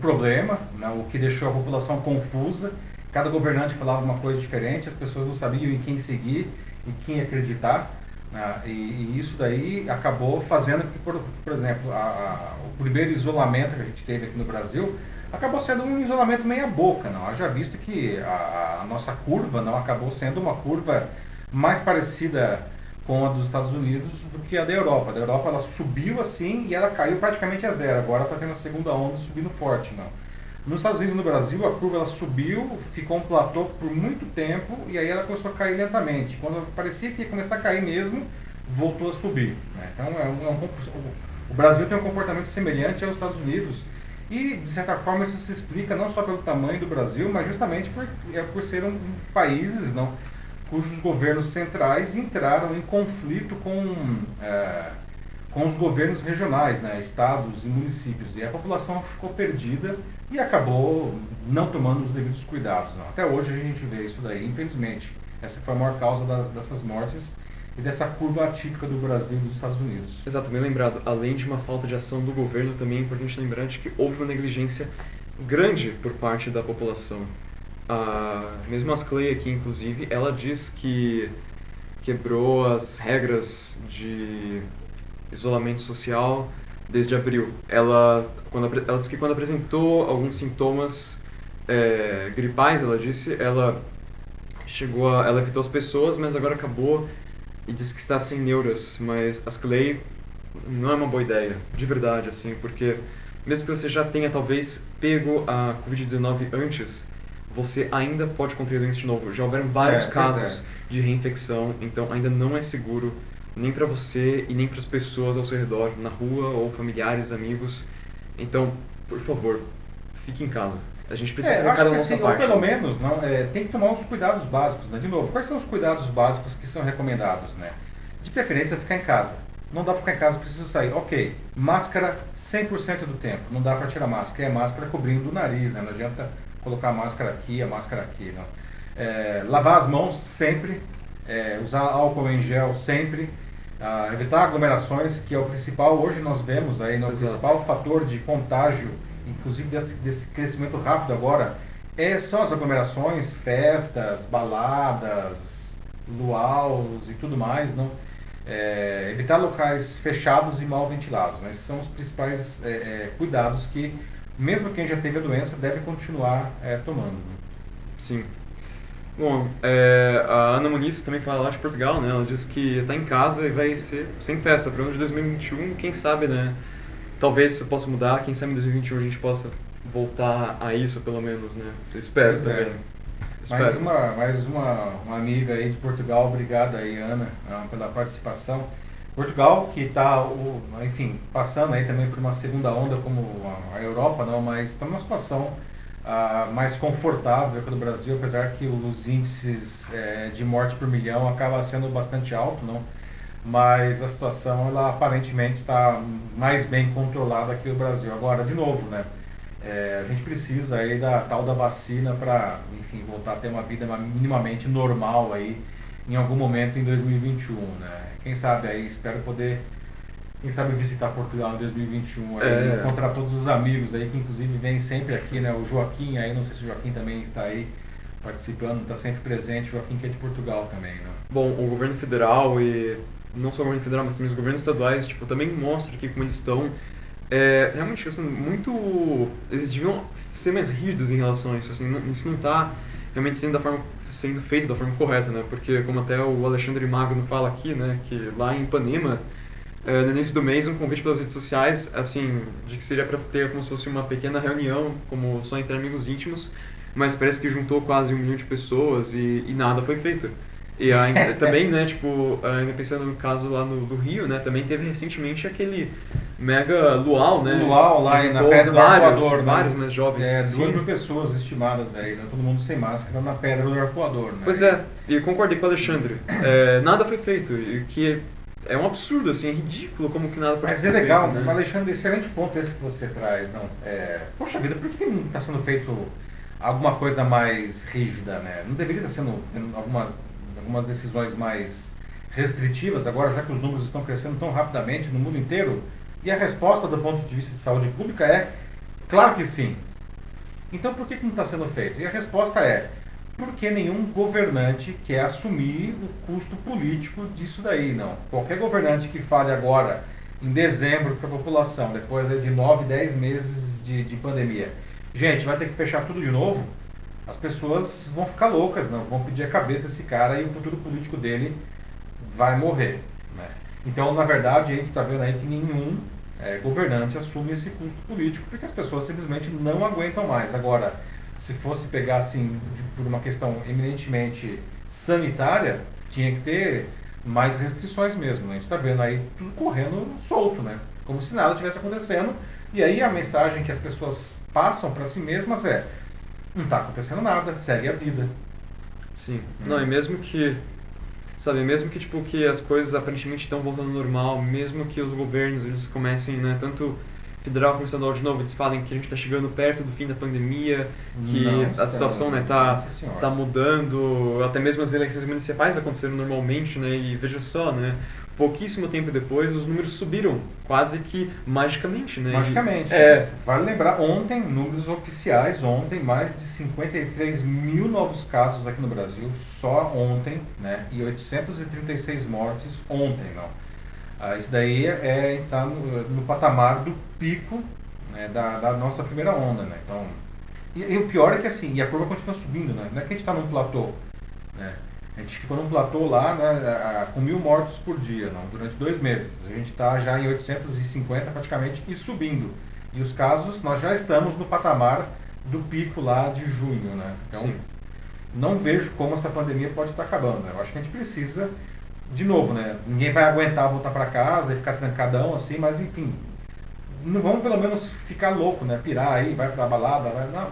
problema, né, o que deixou a população confusa. Cada governante falava uma coisa diferente, as pessoas não sabiam em quem seguir, em quem acreditar. Né, e, e, isso daí acabou fazendo que, por, por exemplo, a, a, o primeiro isolamento que a gente teve aqui no Brasil acabou sendo um isolamento meia boca, não. Haja visto que a, a, nossa curva não acabou sendo uma curva mais parecida com a dos Estados Unidos do que a da Europa. A da Europa ela subiu assim e ela caiu praticamente a zero. Agora está tendo a segunda onda subindo forte, não. Nos Estados Unidos e no Brasil, a curva ela subiu, ficou um platô por muito tempo e aí ela começou a cair lentamente. Quando parecia que ia começar a cair mesmo, voltou a subir. Né? Então, é um, é um, o Brasil tem um comportamento semelhante aos Estados Unidos e, de certa forma, isso se explica não só pelo tamanho do Brasil, mas justamente por, é, por ser um, países não, cujos governos centrais entraram em conflito com, é, com os governos regionais, né, estados e municípios. E a população ficou perdida e acabou não tomando os devidos cuidados. Não. Até hoje a gente vê isso daí, infelizmente. Essa foi a maior causa das, dessas mortes e dessa curva atípica do Brasil e dos Estados Unidos. Exato, bem lembrado. Além de uma falta de ação do governo, também é importante lembrar de que houve uma negligência grande por parte da população. A, as Clay aqui, inclusive, ela diz que quebrou as regras de isolamento social desde abril. Ela, quando, ela disse que quando apresentou alguns sintomas é, gripais, ela disse, ela chegou a, ela evitou as pessoas, mas agora acabou e diz que está sem neuras, mas as Clay não é uma boa ideia, de verdade, assim, porque mesmo que você já tenha talvez pego a Covid-19 antes, você ainda pode contrair doença de novo. Já houveram vários é, casos é. de reinfecção, então ainda não é seguro nem para você e nem para as pessoas ao seu redor, na rua ou familiares, amigos. Então, por favor, fique em casa. A gente precisa é, fazer cada nossa parte. Ou pelo menos, não, é, tem que tomar os cuidados básicos, né? De novo, quais são os cuidados básicos que são recomendados, né? De preferência, ficar em casa. Não dá para ficar em casa, preciso sair. Ok, máscara 100% do tempo. Não dá para tirar máscara. É máscara cobrindo o nariz, né? Não adianta colocar a máscara aqui, a máscara aqui, não. É, lavar as mãos sempre. É, usar álcool em gel sempre. Evitar aglomerações, que é o principal, hoje nós vemos aí, né, principal fator de contágio inclusive desse, desse crescimento rápido agora, é, são as aglomerações, festas, baladas, luaus e tudo mais, não? É, evitar locais fechados e mal ventilados. Né? Esses são os principais é, é, cuidados que, mesmo quem já teve a doença, deve continuar é, tomando. Né? Sim. Bom, é, a Ana Muniz também fala lá de Portugal, né? Ela diz que está em casa e vai ser sem festa. Para o ano de 2021, quem sabe, né? talvez isso possa mudar, quem sabe em 2021 a gente possa voltar a isso pelo menos, né? Eu espero pois é. também. É. Mais, uma, mais uma, uma amiga aí de Portugal, obrigado aí Ana ah, pela participação. Portugal que está, enfim, passando aí também por uma segunda onda como a Europa, não, mas está numa situação uh, mais confortável que o do Brasil, apesar que os índices é, de morte por milhão acaba sendo bastante alto, não? mas a situação ela aparentemente está mais bem controlada aqui no Brasil. Agora, de novo, né? É, a gente precisa aí da tal da vacina para, enfim, voltar a ter uma vida minimamente normal aí em algum momento em 2021, né? Quem sabe aí, espero poder, quem sabe visitar Portugal em 2021 aí, é. encontrar todos os amigos aí que inclusive vêm sempre aqui, né? O Joaquim aí, não sei se o Joaquim também está aí participando, está sempre presente, Joaquim que é de Portugal também, né? Bom, o governo federal e não só o governo federal, mas também os governos estaduais, tipo, também mostram que como eles estão. É, realmente, assim, muito. Eles deviam ser mais rígidos em relação a isso. Assim, não, isso não está realmente sendo, da forma, sendo feito da forma correta, né? Porque, como até o Alexandre Magno fala aqui, né? Que lá em Ipanema, é, no início do mês, um convite pelas redes sociais, assim, de que seria para ter como se fosse uma pequena reunião, como só entre amigos íntimos, mas parece que juntou quase um milhão de pessoas e, e nada foi feito. E também, né, tipo, ainda pensando no caso lá no, do Rio, né, também teve recentemente aquele mega luau, né? Luau lá na Pedra do vários, Arcoador, né? Vários mais jovens. É, duas mil pessoas estimadas aí, né? Todo mundo sem máscara na Pedra do Arcoador, né? Pois é, e concordei com o Alexandre. É, nada foi feito, e que é um absurdo, assim, é ridículo como que nada pode Mas ser é legal, feito, né? Alexandre, excelente ponto esse que você traz, não? É, poxa vida, por que não está sendo feito alguma coisa mais rígida, né? Não deveria estar sendo tendo algumas, algumas decisões mais restritivas agora, já que os números estão crescendo tão rapidamente no mundo inteiro? E a resposta do ponto de vista de saúde pública é, claro que sim. Então por que, que não está sendo feito? E a resposta é, porque nenhum governante quer assumir o custo político disso daí, não. Qualquer governante que fale agora, em dezembro, para a população, depois de 9, 10 meses de, de pandemia, gente, vai ter que fechar tudo de novo, as pessoas vão ficar loucas, não, vão pedir a cabeça desse cara e o futuro político dele vai morrer. Né? Então, na verdade, a gente está vendo aí que nenhum é, governante assume esse custo político, porque as pessoas simplesmente não aguentam mais. Agora, se fosse pegar assim, de, por uma questão eminentemente sanitária, tinha que ter mais restrições mesmo. né? A gente está vendo aí tudo correndo solto, né? Como se nada tivesse acontecendo. E aí a mensagem que as pessoas passam para si mesmas é: não está acontecendo nada, segue a vida. Sim. Hum. Não, e mesmo que, sabe, mesmo que, tipo, que as coisas aparentemente estão voltando ao normal, mesmo que os governos, eles comecem, né, tanto federal como estadual de novo, eles falem que a gente está chegando perto do fim da pandemia, que Não, a situação, né, tá, Nossa tá mudando, até mesmo as eleições municipais aconteceram normalmente, né, e veja só, né, pouquíssimo tempo depois os números subiram, quase que magicamente, né. Magicamente. É, Vale lembrar, ontem, números oficiais, ontem, mais de 53 mil novos casos aqui no Brasil, só ontem, né? E 836 mortes ontem, não. Ah, isso daí é está no, no patamar do pico né, da, da nossa primeira onda, né? Então, e, e o pior é que assim, e a curva continua subindo, né? Não é que a gente está num platô, né? A gente ficou num platô lá né, a- com mil mortos por dia, não, durante dois meses. A gente está já em 850 praticamente e subindo. E os casos, nós já estamos no patamar do pico lá de junho, né? Então, Sim. não vejo como essa pandemia pode estar acabando. né? Eu acho que a gente precisa, de novo, né? Ninguém vai aguentar voltar para casa e ficar trancadão assim, mas enfim, não vamos pelo menos ficar louco, né? Pirar aí, vai pra balada, vai... Não,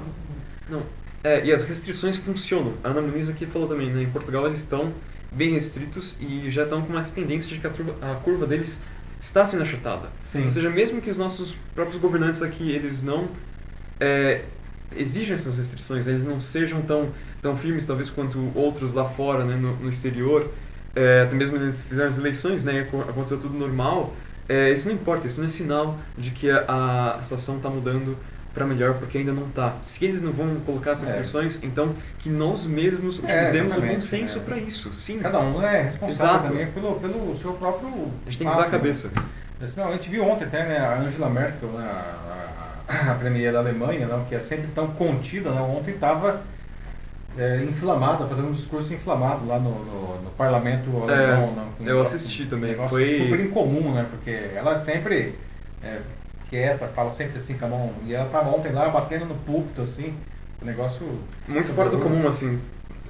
Não. É, e as restrições funcionam. A Ana Muniz aqui falou também, né? Em Portugal eles estão bem restritos e já estão com essa tendência de que a, turva- a curva deles está sendo achatada. Sim. Ou seja, mesmo que os nossos próprios governantes aqui, eles não é, exijam essas restrições, eles não sejam tão, tão firmes, talvez, quanto outros lá fora, né? No, no exterior. É, até mesmo eles fizeram as eleições, né? aco- Aconteceu tudo normal. É, isso não importa, isso não é sinal de que a, a situação está mudando para melhor, porque ainda não está. Se eles não vão colocar as É. restrições, então que nós mesmos É, utilizemos o bom senso é. para isso. Sim, Cada um é responsável Exato. também pelo, pelo seu próprio. a gente tem que usar a né? cabeça. Senão, a gente viu ontem até né, a Angela Merkel, né, a, a, premier da Alemanha, não, que é sempre tão contida, né, ontem estava inflamada, fazendo um discurso inflamado lá no, no, no parlamento alemão. não, com um eu assisti também, Um negócio foi- super incomum, né? Porque ela sempre é, quieta, fala sempre assim com a mão. E ela estava ontem lá batendo no púlpito, assim, o negócio. Muito fora do comum, assim.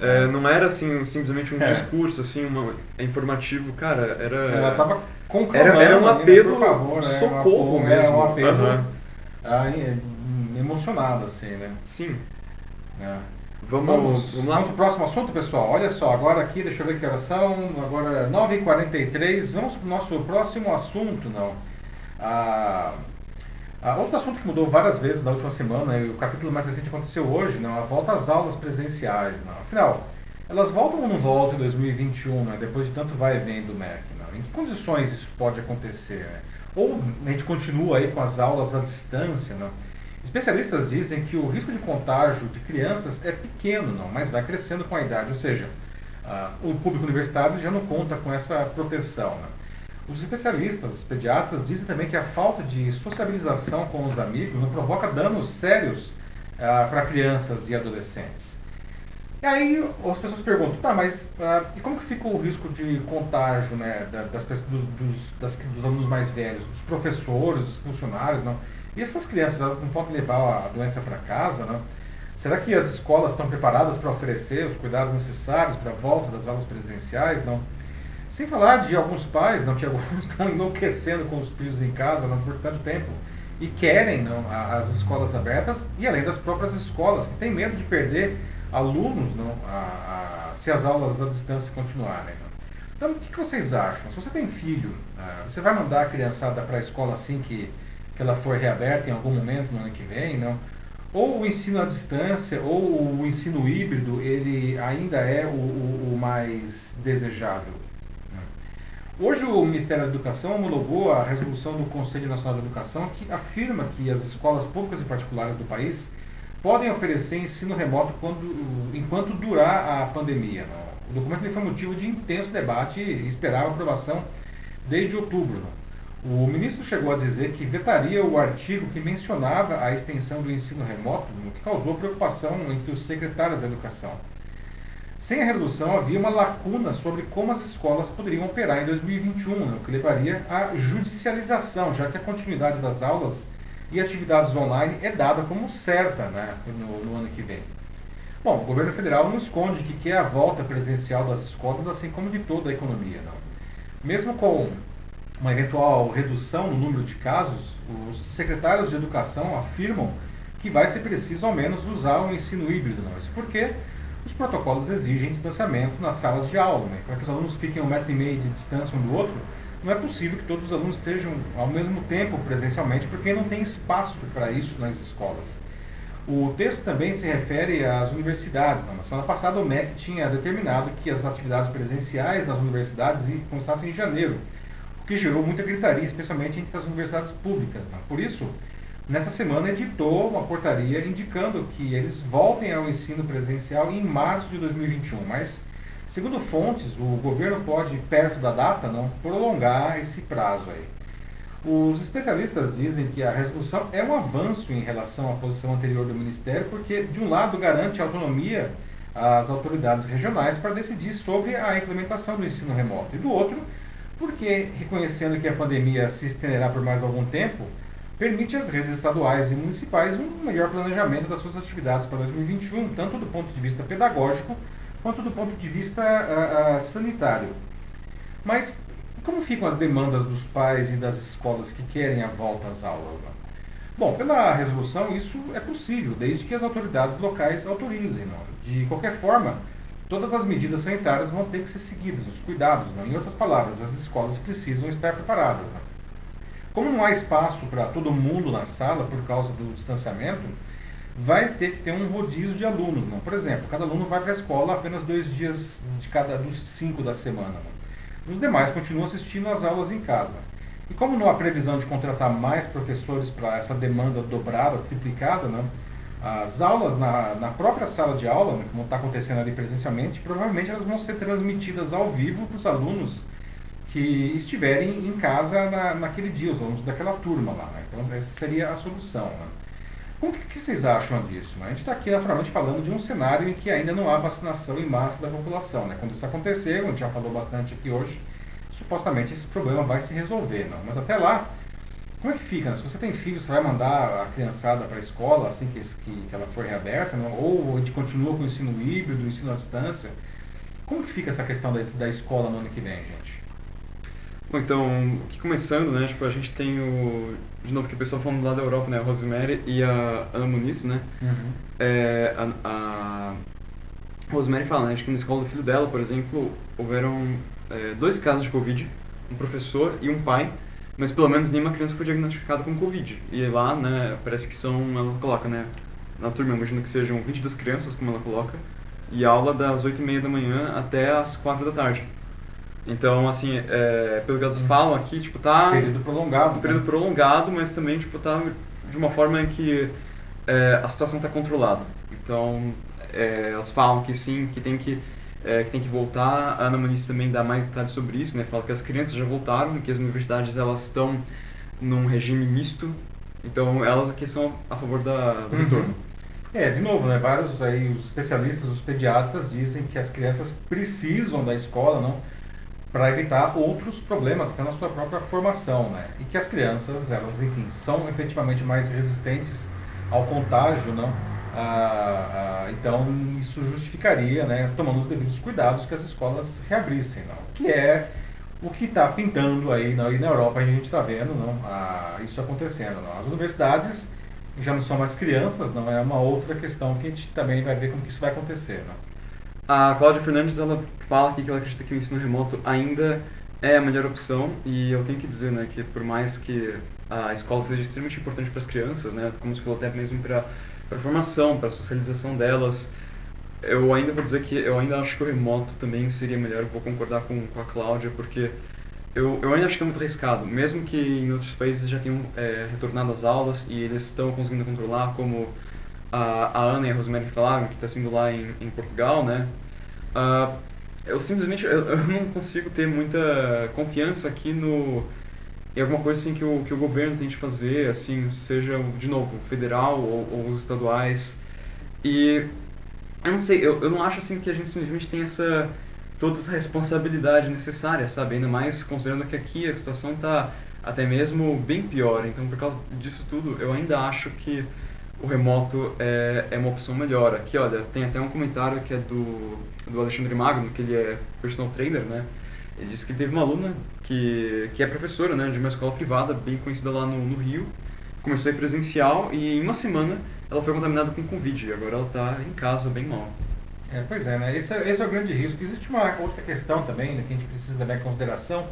É, não era assim simplesmente um É. discurso assim, uma, informativo, cara, era Ela estava conclamando. era, era um né, apelo, por favor, né, socorro um, mesmo. É, um apelo ah, em- emocionado, assim, né? Sim. É. Vamos, Vamos, vamos lá. vamos pro próximo assunto, pessoal. Olha só, agora aqui, deixa eu ver que horas são. Agora 9h43. Vamos pro nosso próximo assunto, não. Ah, ah, outro assunto que mudou várias vezes na última semana, e o capítulo mais recente aconteceu hoje, não, a volta às aulas presenciais. Não. Afinal, elas voltam ou não voltam em 2021, né, depois de tanto vai e vem do MEC? Não? Em que condições isso pode acontecer? né? Ou a gente continua aí com as aulas à distância? Não? Especialistas dizem que o risco de contágio de crianças é pequeno, não, mas vai crescendo com a idade, ou seja, ah, o público universitário já não conta com essa proteção. né? Os especialistas, os pediatras, dizem também que a falta de sociabilização com os amigos não provoca danos sérios ah, para crianças e adolescentes. E aí as pessoas perguntam, tá, mas ah, e como que fica o risco de contágio né, da- das, dos, dos, das- dos alunos mais velhos, dos professores, dos funcionários, não? E essas crianças, elas não podem levar a doença para casa, não? Será que as escolas estão preparadas para oferecer os cuidados necessários para a volta das aulas presenciais, não? Sem falar de alguns pais, não, que alguns estão enlouquecendo com os filhos em casa não, por tanto tempo e querem não, as escolas abertas e além das próprias escolas, que têm medo de perder alunos não, a, a, se as aulas à distância continuarem. Não. Então, o que, vocês acham? Se você tem filho, ah, você vai mandar a criançada para a escola assim que, que ela for reaberta em algum momento no ano que vem? Não? Ou o ensino à distância, ou o ensino híbrido, ele ainda é o, o, o mais desejável? Hoje o Ministério da Educação homologou a resolução do Conselho Nacional de Educação que afirma que as escolas públicas e particulares do país podem oferecer ensino remoto quando, enquanto durar a pandemia. O documento foi motivo de intenso debate e esperava aprovação desde outubro. O ministro chegou a dizer que vetaria o artigo que mencionava a extensão do ensino remoto, o que causou preocupação entre os secretários da educação. Sem a resolução, havia uma lacuna sobre como as escolas poderiam operar em 2021, né, o que levaria à judicialização, já que a continuidade das aulas e atividades online é dada como certa né, no, no ano que vem. Bom, o governo federal não esconde que quer a volta presencial das escolas, assim como de toda a economia. Não. Mesmo com uma eventual redução no número de casos, os secretários de educação afirmam que vai ser preciso ao menos usar o ensino híbrido. Não. Isso porque os protocolos exigem distanciamento nas salas de aula, né? para que os alunos fiquem um metro e meio de distância um do outro. Não é possível que todos os alunos estejam ao mesmo tempo presencialmente, porque não tem espaço para isso nas escolas. O texto também se refere às universidades. Né? Na semana passada, o MEC tinha determinado que as atividades presenciais nas universidades começassem em janeiro, o que gerou muita gritaria, especialmente entre as universidades públicas. Né? Por isso, nessa semana editou uma portaria indicando que eles voltem ao ensino presencial em março de 2021, mas segundo fontes, o governo pode, perto da data, não prolongar esse prazo aí. Os especialistas dizem que a resolução é um avanço em relação à posição anterior do Ministério, porque, de um lado, garante autonomia às autoridades regionais para decidir sobre a implementação do ensino remoto, e do outro, porque, reconhecendo que a pandemia se estenderá por mais algum tempo, permite às redes estaduais e municipais um melhor planejamento das suas atividades para 2021, tanto do ponto de vista pedagógico quanto do ponto de vista uh, uh, sanitário. Mas como ficam as demandas dos pais e das escolas que querem a volta às aulas? Né? Bom, pela resolução isso é possível, desde que as autoridades locais autorizem. Não? De qualquer forma, todas as medidas sanitárias vão ter que ser seguidas, os cuidados. Não? Em outras palavras, as escolas precisam estar preparadas. Não? Como não há espaço para todo mundo na sala por causa do distanciamento, vai ter que ter um rodízio de alunos. Não? Por exemplo, cada aluno vai para a escola apenas dois dias de cada dos cinco da semana. Os demais continuam assistindo às aulas em casa. E como não há previsão de contratar mais professores para essa demanda dobrada, triplicada, não? as aulas na, na própria sala de aula, né, como está acontecendo ali presencialmente, provavelmente elas vão ser transmitidas ao vivo para os alunos que estiverem em casa na, naquele dia, os alunos daquela turma lá. Né? Então, essa seria a solução. Né? O que, que, vocês acham disso? Né? A gente está aqui, naturalmente, falando de um cenário em que ainda não há vacinação em massa da população. Né? Quando isso acontecer, a gente já falou bastante aqui hoje, supostamente esse problema vai se resolver. Não? Mas até lá, como é que fica? Né? Se você tem filho, você vai mandar a criançada para a escola assim que, que, que, ela for reaberta? Não? Ou a gente continua com o ensino híbrido, o ensino à distância? Como que fica essa questão da, da escola no ano que vem, gente? Bom, então, aqui começando, né, tipo, a gente tem o, de novo, que o pessoal falando lá da Europa, né, a Rosemary e a Ana Muniz, né, uhum. é, a, a Rosemary fala, né, que na escola do filho dela, por exemplo, houveram é, dois casos de Covid, um professor e um pai, mas pelo menos nenhuma criança foi diagnosticada com Covid. E lá, né, parece que são, ela coloca, né, na turma, imagino que sejam 22 crianças, como ela coloca, e aula das 8h30 da manhã até as 4 da tarde. Então, assim, é, pelo que elas falam aqui, tipo, tá... Período prolongado. Período né? prolongado, mas também, tipo, tá de uma forma em que é, a situação está controlada. Então, é, elas falam que sim, que tem que, é, que tem que voltar. A Ana Muniz também dá mais detalhes sobre isso, né? Fala que as crianças já voltaram, que as universidades, elas estão num regime misto. Então, elas aqui são a favor da, do uhum. retorno. É, de novo, né? Vários aí, os especialistas, os pediatras dizem que as crianças precisam da escola, não para evitar outros problemas até na sua própria formação, né? E que as crianças, elas, enfim, são efetivamente mais resistentes ao contágio, não? Ah, ah, então, isso justificaria, né, tomando os devidos cuidados, que as escolas reabrissem, não? que é o que está pintando aí, não? e na Europa a gente está vendo não? Ah, isso acontecendo. Não? As universidades já não são mais crianças, não é uma outra questão que a gente também vai ver como que isso vai acontecer. Não? A Cláudia Fernandes ela fala aqui que ela acredita que o ensino remoto ainda é a melhor opção e eu tenho que dizer né, que por mais que a escola seja extremamente importante para as crianças, né, como se falou até mesmo para a formação, para a socialização delas, eu ainda vou dizer que eu ainda acho que o remoto também seria melhor, eu vou concordar com, com a Cláudia, porque eu, eu ainda acho que é muito arriscado, mesmo que em outros países já tenham é, retornado às aulas e eles estão conseguindo controlar, como a, a Ana e a Rosemary falaram, que está sendo lá em, em Portugal, né? Uh, eu simplesmente eu, eu, não consigo ter muita confiança aqui no em alguma coisa assim que o, que o governo tente fazer, assim, seja, de novo, federal ou, ou os estaduais. E eu não sei, eu, eu não acho assim que a gente simplesmente tem essa toda essa responsabilidade necessária, sabe? Ainda mais considerando que aqui a situação está até mesmo bem pior. Então, por causa disso tudo, eu ainda acho que o remoto é, é uma opção melhor. Aqui, olha, tem até um comentário que é do, do Alexandre Magno, que ele é personal trainer, né? Ele disse que teve uma aluna que, que é professora né, de uma escola privada bem conhecida lá no, no Rio. Começou ir presencial e em uma semana ela foi contaminada com Covid e agora ela está em casa bem mal. É, pois é, né? Esse, é, esse é o grande risco. Existe uma outra questão também né, que a gente precisa levar em consideração,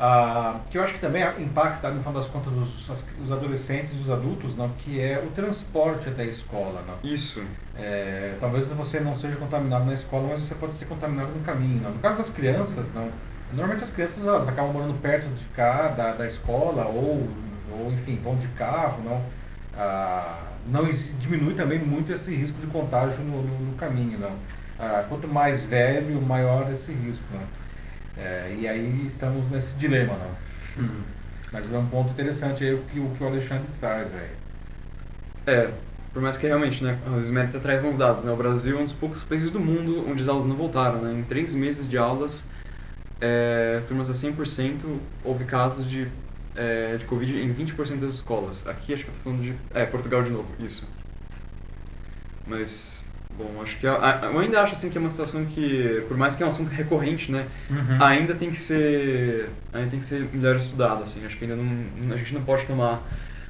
ah, que eu acho que também impacta, no final das contas, os, os adolescentes e os adultos, não, que é o transporte até a escola. Não? Isso. É, talvez você não seja contaminado na escola, mas você pode ser contaminado no caminho. Não? No caso das crianças, não, normalmente as crianças elas acabam morando perto de cá, da, da escola, ou, ou enfim, vão de carro. Não? Ah, não diminui também muito esse risco de contágio no, no, no caminho. Não? Ah, quanto mais velho, maior esse risco. Não? É, e aí estamos nesse dilema, né? Uhum. Mas é um ponto interessante aí o que o, que o Alexandre traz aí. É, por mais que realmente, né, o Smérita traz uns dados, né? O Brasil é um dos poucos países do mundo onde as aulas não voltaram, né? Em três meses de aulas, é, turmas a 100%, houve casos de, é, de Covid em 20% das escolas. Aqui acho que eu tô falando de... É, Portugal de novo, isso. Mas Bom, acho que eu, eu ainda acho assim que é uma situação que, por mais que é um assunto recorrente, né, uhum. ainda tem que ser, ainda tem que ser melhor estudado, assim. Acho que ainda não, a gente não pode tomar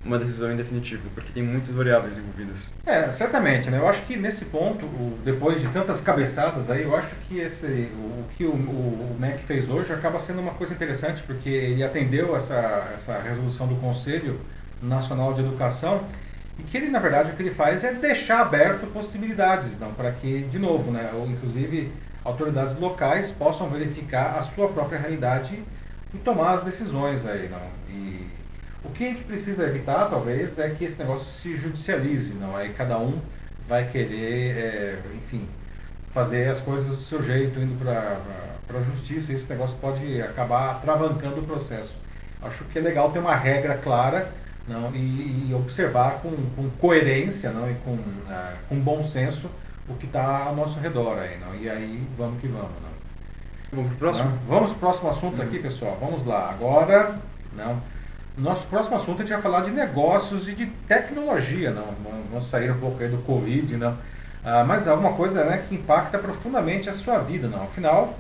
uma decisão em definitivo, porque tem muitas variáveis envolvidas. É, certamente, né? Eu acho que nesse ponto, o, depois de tantas cabeçadas aí, eu acho que esse, o, que o, o, o MEC fez hoje acaba sendo uma coisa interessante, porque ele atendeu essa, essa resolução do Conselho Nacional de Educação e que ele, na verdade, o que ele faz é deixar aberto possibilidades, não, para que, de novo, né, ou inclusive autoridades locais possam verificar a sua própria realidade e tomar as decisões aí, não. E o que a gente precisa evitar, talvez, é que esse negócio se judicialize, não. Aí cada um vai querer, é, enfim, fazer as coisas do seu jeito, indo para a justiça, esse negócio pode acabar travancando o processo. Acho que é legal ter uma regra clara não, e, e observar com, com, coerência não, e com, uh, com bom senso o que está ao nosso redor aí, não? E aí vamos que vamos. Não? Vamos pro próximo? Não? Vamos pro próximo assunto aqui, pessoal. Vamos lá. Agora, não. Nosso próximo assunto a gente vai falar de negócios e de tecnologia, não. Vamos sair um pouco aí do Covid, não. Ah, mas alguma coisa né, que impacta profundamente a sua vida, não. Afinal,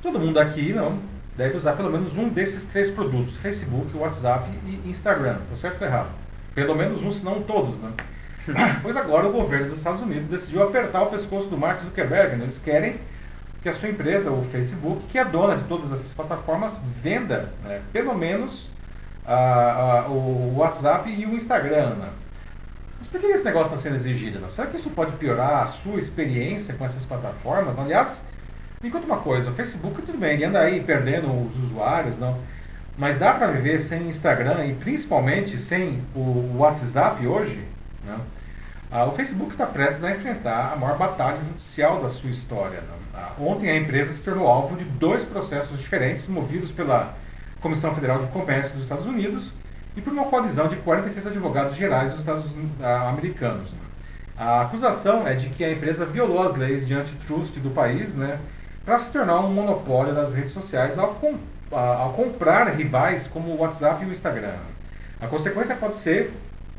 todo mundo aqui não deve usar pelo menos um desses três produtos: Facebook, WhatsApp e Instagram. Tá certo ou errado? Pelo menos um, se não todos, né? pois agora o governo dos Estados Unidos decidiu apertar o pescoço do Mark Zuckerberg. Né? Eles querem que a sua empresa, o Facebook, que é dona de todas essas plataformas, venda né? pelo menos o WhatsApp e o Instagram. Né? Mas por que esse negócio está sendo exigido? Né? Será que isso pode piorar a sua experiência com essas plataformas? Aliás, me conta uma coisa, o Facebook tudo bem, ele anda aí perdendo os usuários, não? Mas dá para viver sem Instagram e principalmente sem o WhatsApp hoje? Não? Ah, o Facebook está prestes a enfrentar a maior batalha judicial da sua história. Ah, ontem a empresa se tornou alvo de dois processos diferentes movidos pela Comissão Federal de Comércio dos Estados Unidos e por uma coalizão de 46 advogados gerais dos Estados ah, americanos. A acusação é de que a empresa violou as leis de antitrust do país, né, para se tornar um monopólio das redes sociais ao, com, ao comprar rivais como o WhatsApp e o Instagram. A consequência pode ser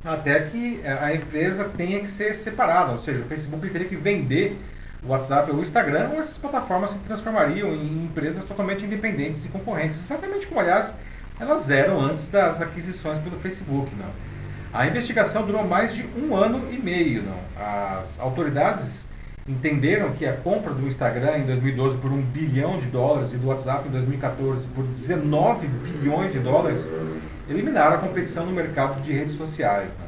até que a empresa tenha que ser separada, ou seja, o Facebook teria que vender o WhatsApp ou o Instagram, ou essas plataformas se transformariam em empresas totalmente independentes e concorrentes, exatamente como, aliás, elas eram antes das aquisições pelo Facebook. Não? A investigação durou mais de um ano e meio. Não? As autoridades entenderam que a compra do Instagram em 2012 por um bilhão de dólares e do WhatsApp em 2014 por 19 bilhões de dólares eliminaram a competição no mercado de redes sociais. Né?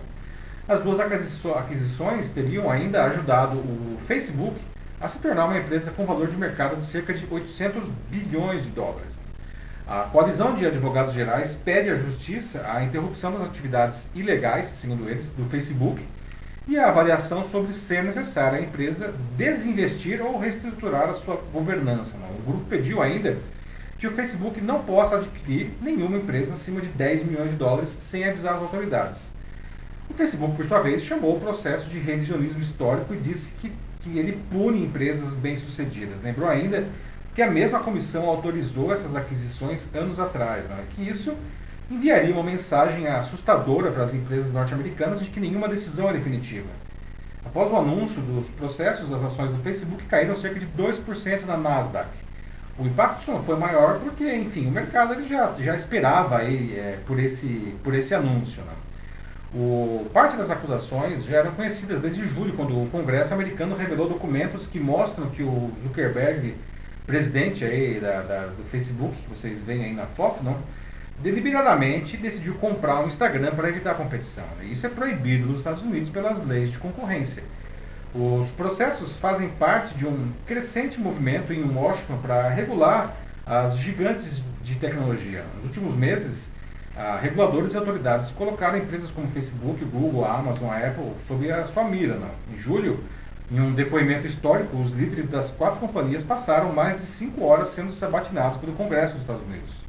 As duas aquisições teriam ainda ajudado o Facebook a se tornar uma empresa com valor de mercado de cerca de 800 bilhões de dólares. A coalizão de advogados gerais pede à justiça a interrupção das atividades ilegais, segundo eles, do Facebook e a avaliação sobre ser necessária a empresa desinvestir ou reestruturar a sua governança. Né? O grupo pediu ainda que o Facebook não possa adquirir nenhuma empresa acima de 10 milhões de dólares sem avisar as autoridades. O Facebook, por sua vez, chamou o processo de revisionismo histórico e disse que, que ele pune empresas bem-sucedidas. Lembrou ainda que a mesma comissão autorizou essas aquisições anos atrás, né? que isso enviaria uma mensagem assustadora para as empresas norte-americanas de que nenhuma decisão é definitiva. Após o anúncio dos processos, as ações do Facebook caíram cerca de 2% na Nasdaq. O impacto não foi maior porque, enfim, o mercado ele já, já esperava aí, é, por, esse, por esse anúncio. Né? O, parte das acusações já eram conhecidas desde julho, quando o Congresso americano revelou documentos que mostram que o Zuckerberg, presidente aí da, da do Facebook, que vocês veem aí na foto, não, deliberadamente decidiu comprar o Instagram para evitar a competição. Isso é proibido nos Estados Unidos pelas leis de concorrência. Os processos fazem parte de um crescente movimento em Washington para regular as gigantes de tecnologia. Nos últimos meses, reguladores e autoridades colocaram empresas como Facebook, Google, Amazon, Apple sob a sua mira. Né? Em julho, em um depoimento histórico, os líderes das quatro companhias passaram mais de cinco horas sendo sabatinados pelo Congresso dos Estados Unidos.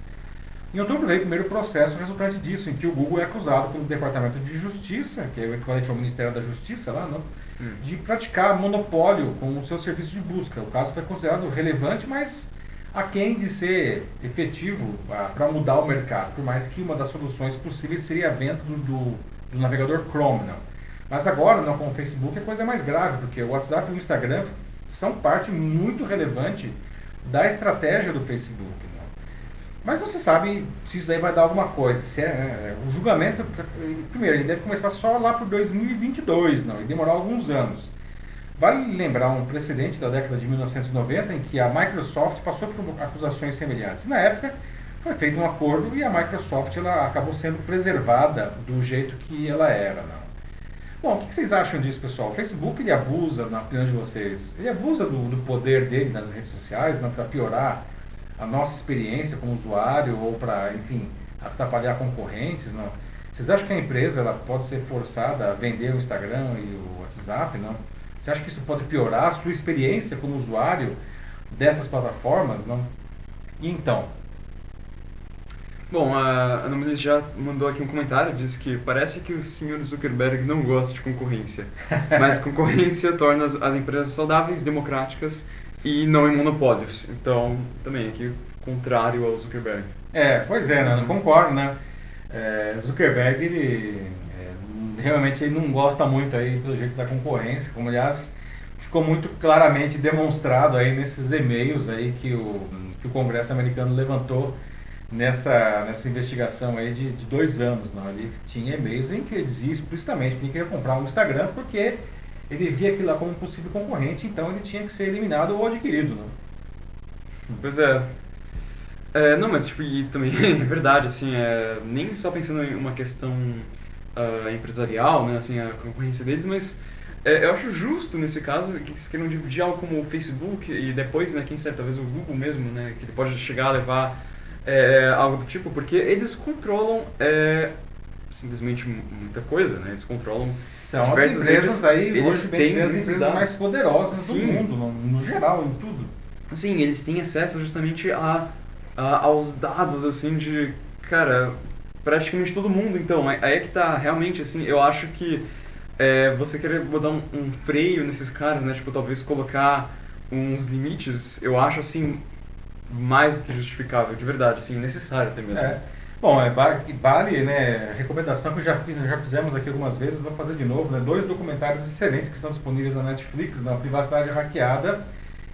Em outubro veio o primeiro processo resultante disso, em que o Google é acusado pelo Departamento de Justiça, que é o equivalente ao Ministério da Justiça lá, não? Hum. de praticar monopólio com o seu serviço de busca. O caso foi considerado relevante, mas aquém de ser efetivo ah, para mudar o mercado, por mais que uma das soluções possíveis seria a venda do, do, do navegador Chrome. Não? Mas agora, não, com o Facebook, a coisa é mais grave, porque o WhatsApp e o Instagram são parte muito relevante da estratégia do Facebook. Mas se sabe se isso aí vai dar alguma coisa. Se é, é, o julgamento, primeiro, ele deve começar só lá por 2022, não, e demorar alguns anos. Vale lembrar um precedente da década de 1990 em que a Microsoft passou por acusações semelhantes. Na época, foi feito um acordo e a Microsoft ela acabou sendo preservada do jeito que ela era. Não. Bom, o que vocês acham disso, pessoal? O Facebook ele abusa, na opinião de vocês, ele abusa do, do poder dele nas redes sociais para piorar a nossa experiência como usuário ou para, enfim, atrapalhar concorrentes, não? Vocês acham que a empresa ela pode ser forçada a vender o Instagram e o WhatsApp, não? Você acha que isso pode piorar a sua experiência como usuário dessas plataformas, não? E então? Bom, a Ana já mandou aqui um comentário, diz que parece que o senhor Zuckerberg não gosta de concorrência, mas concorrência torna as, as empresas saudáveis, democráticas e não em monopólios. Então, também aqui contrário ao Zuckerberg. É, pois é, né? não concordo, né? É, Zuckerberg, ele é, realmente ele não gosta muito aí do jeito da concorrência, como aliás ficou muito claramente demonstrado aí nesses e-mails aí que o, que o Congresso americano levantou nessa, nessa investigação aí de, de dois anos. Não? Ele tinha e-mails em que ele dizia explicitamente que ele queria comprar um Instagram porque ele via aquilo lá como um possível concorrente, então ele tinha que ser eliminado ou adquirido. Né? Pois é. é. Não, mas tipo, e também é verdade, assim, é, nem só pensando em uma questão uh, empresarial, né, assim, a concorrência deles, mas é, eu acho justo nesse caso que eles queiram dividir algo como o Facebook e depois, né, quem sabe, talvez o Google mesmo, né, que ele pode chegar a levar é, algo do tipo, porque eles controlam é, simplesmente muita coisa, né? Eles controlam São as empresas aí, eles hoje bem dizer, as empresas mais poderosas Sim. do mundo, no, no, geral, em tudo. Sim, eles têm acesso justamente a, a, aos dados, assim, de, cara, praticamente todo mundo. Então, aí é que tá, realmente, assim, eu acho que é, você querer botar um, um freio nesses caras, né? Tipo, talvez colocar uns limites, eu acho, assim, mais do que justificável, de verdade, assim, necessário até mesmo. É. Bom, é, vale, né, recomendação que já, fiz, já fizemos aqui algumas vezes, vou fazer de novo, né, dois documentários excelentes que estão disponíveis na Netflix, na Privacidade Hackeada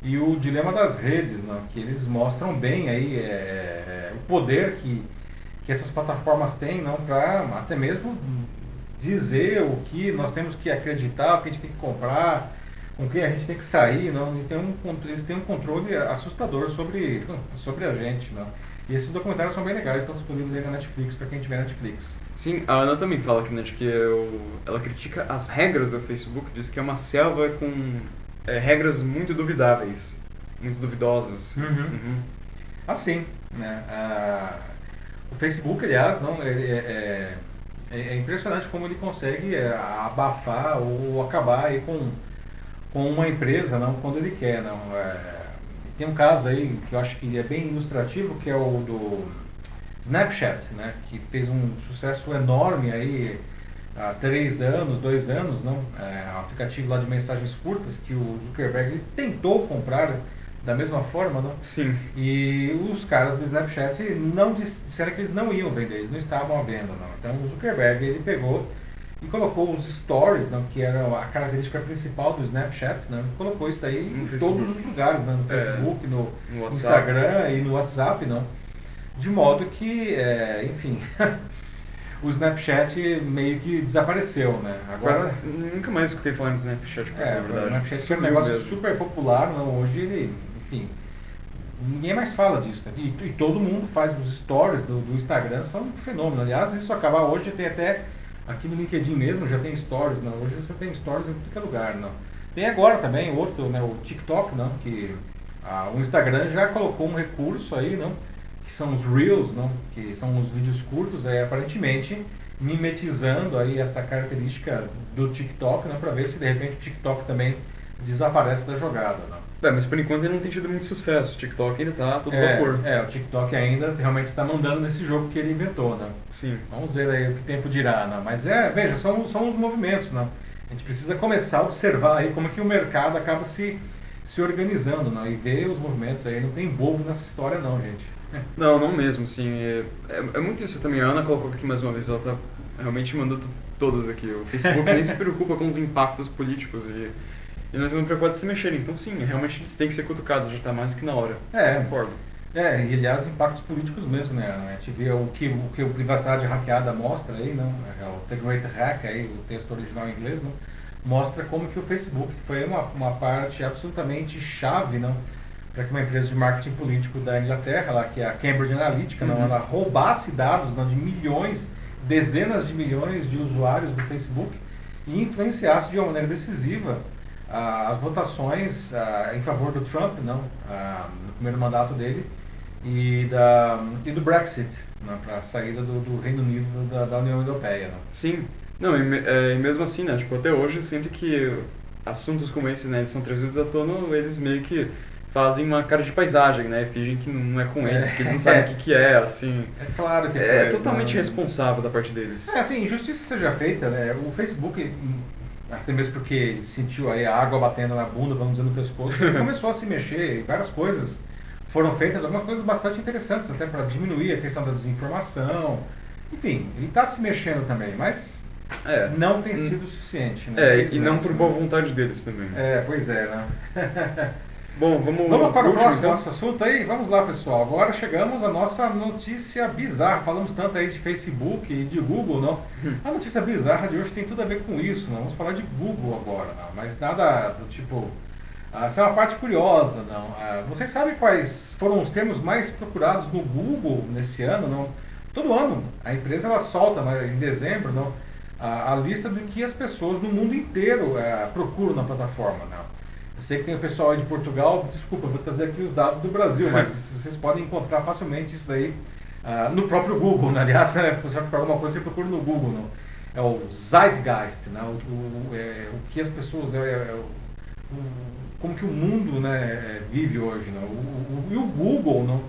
e o Dilema das Redes, né, que eles mostram bem aí é, é, o poder que, que essas plataformas têm não, para até mesmo dizer o que nós temos que acreditar, o que a gente tem que comprar, com quem a gente tem que sair, não, eles têm um, eles têm um controle assustador sobre, sobre a gente. Não. E esses documentários são bem legais, estão disponíveis aí na Netflix, para quem tiver Netflix. Sim, a Ana também fala aqui, né, de que eu, ela critica as regras do Facebook, diz que é uma selva com é, regras muito duvidáveis, muito duvidosas. Uhum. Uhum. Assim, né, ah, o Facebook, aliás, não, é, é, é, é, impressionante como ele consegue é, abafar ou acabar aí com, com uma empresa, não, quando ele quer, não. É, tem um caso aí que eu acho que é bem ilustrativo, que é o do Snapchat, né, que fez um sucesso enorme aí há três anos, dois anos, não? É um aplicativo lá de mensagens curtas que o Zuckerberg tentou comprar da mesma forma, não? Sim. E os caras do Snapchat não disseram que eles não iam vender, eles não estavam à venda, não. Então o Zuckerberg ele pegou e colocou os stories, não, que era a característica principal do Snapchat, não, colocou isso aí no em Facebook. todos os lugares, não, no é. Facebook, é, no, no Instagram e no WhatsApp, não, de modo que, é, enfim, o Snapchat meio que desapareceu, né? Agora Quase, nunca mais escutei falar do Snapchat, é, é verdade. O Snapchat é um negócio mesmo. super popular, não, hoje ele, enfim, ninguém mais fala disso, né? e, e, todo mundo faz os stories do, do Instagram, são um fenômeno. Aliás, isso acabar hoje tem até Aqui no LinkedIn mesmo já tem stories, não. Hoje você tem stories em qualquer lugar, não. Tem agora também outro, né, o TikTok, não, que ah, o Instagram já colocou um recurso aí, não, que são os reels, não, que são os vídeos curtos, é aparentemente mimetizando aí essa característica do TikTok, né, para ver se de repente o TikTok também desaparece da jogada, não. É, mas por enquanto ele não tem tido muito sucesso. O TikTok ainda tá todo é, vapor. É, o TikTok ainda realmente está mandando nesse jogo que ele inventou, né? Sim. Vamos ver aí o que o tempo dirá, né? Mas é, veja, são, são os movimentos, né? A gente precisa começar a observar aí como que o mercado acaba se, se organizando, né? E ver os movimentos aí. Não tem bobo nessa história não, gente. Não, não mesmo, sim. É, é, é muito isso também. A Ana colocou aqui mais uma vez, ela tá realmente mandando todas aqui. O Facebook nem se preocupa com os impactos políticos e e nós estamos preocupados de se mexerem. Então, sim, realmente eles têm que ser cutucados, já está mais do que na hora. É, concordo. É, e aliás, impactos políticos mesmo, né? A gente vê o que, o que o Privacidade Hackeada mostra aí, não? É o The Great Hack, aí, o texto original em inglês, não? Mostra como que o Facebook foi uma, uma parte absolutamente chave, não? Para que uma empresa de marketing político da Inglaterra, lá, que é a Cambridge Analytica, uhum. não? Ela roubasse dados não? de milhões, dezenas de milhões de usuários do Facebook e influenciasse de uma maneira decisiva as votações em favor do Trump, não, no primeiro mandato dele, e, da, e do Brexit, né, para a saída do, do, Reino Unido da, da União Europeia. Não. Sim, não, e, é, e, mesmo assim, né, tipo, até hoje, sempre que assuntos como esses né, eles são trazidos à tona, eles meio que fazem uma cara de paisagem, né? Fingem que não é com eles, que eles não sabem o que, que é, assim. É claro que é. É totalmente né? responsável da parte deles. É, assim, justiça seja feita, né? O Facebook, até mesmo porque sentiu aí a água batendo na bunda, vamos dizer, no pescoço, ele começou a se mexer, várias coisas foram feitas, algumas coisas bastante interessantes, até para diminuir a questão da desinformação. Enfim, ele está se mexendo também, mas é. não tem sido suficiente. Né? É, e não por boa vontade deles também. É, pois é, né? Bom, vamos, vamos para o próximo então? nosso assunto aí? Vamos lá, pessoal. Agora chegamos à nossa notícia bizarra. Falamos tanto aí de Facebook e de Google, não? Hum. A notícia bizarra de hoje tem tudo a ver com isso, não? Vamos falar de Google agora, não? Mas nada do tipo... Ah, essa é uma parte curiosa, não? Ah, vocês sabem quais foram os termos mais procurados no Google nesse ano, não? Todo ano a empresa ela solta, em dezembro, não? A, a lista do que as pessoas no mundo inteiro eh, procuram na plataforma, não? Eu sei que tem o pessoal aí de Portugal, desculpa, vou trazer aqui os dados do Brasil, mas vocês podem encontrar facilmente isso daí uh, no próprio Google. Né? Aliás, né, você vai procurar alguma coisa, você procura no Google. Não? É o Zeitgeist, né? o, o, é, o que as pessoas. É, é, o, como que o mundo né, é, vive hoje. Não? O, e o Google, não?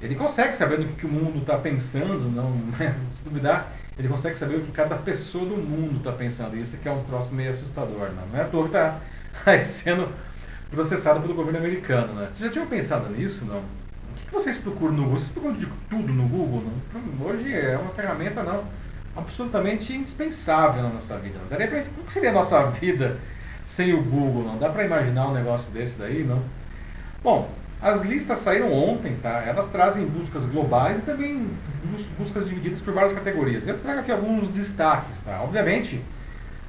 ele consegue saber do que, que o mundo está pensando, não, se duvidar, ele consegue saber o que cada pessoa do mundo está pensando. Isso que é um troço meio assustador. Não, não é à toa que está sendo processado pelo governo americano. Né? Você já tinha pensado nisso, não? que vocês procuram no Google? Vocês procuram de tudo no Google? Não? Hoje é uma ferramenta não absolutamente indispensável na nossa vida. Não? De repente, como seria a nossa vida sem o Google? Não dá para imaginar um negócio desse daí, não? Bom, as listas saíram ontem, tá? Elas trazem buscas globais e também buscas divididas por várias categorias. Eu trago aqui alguns destaques, tá? Obviamente,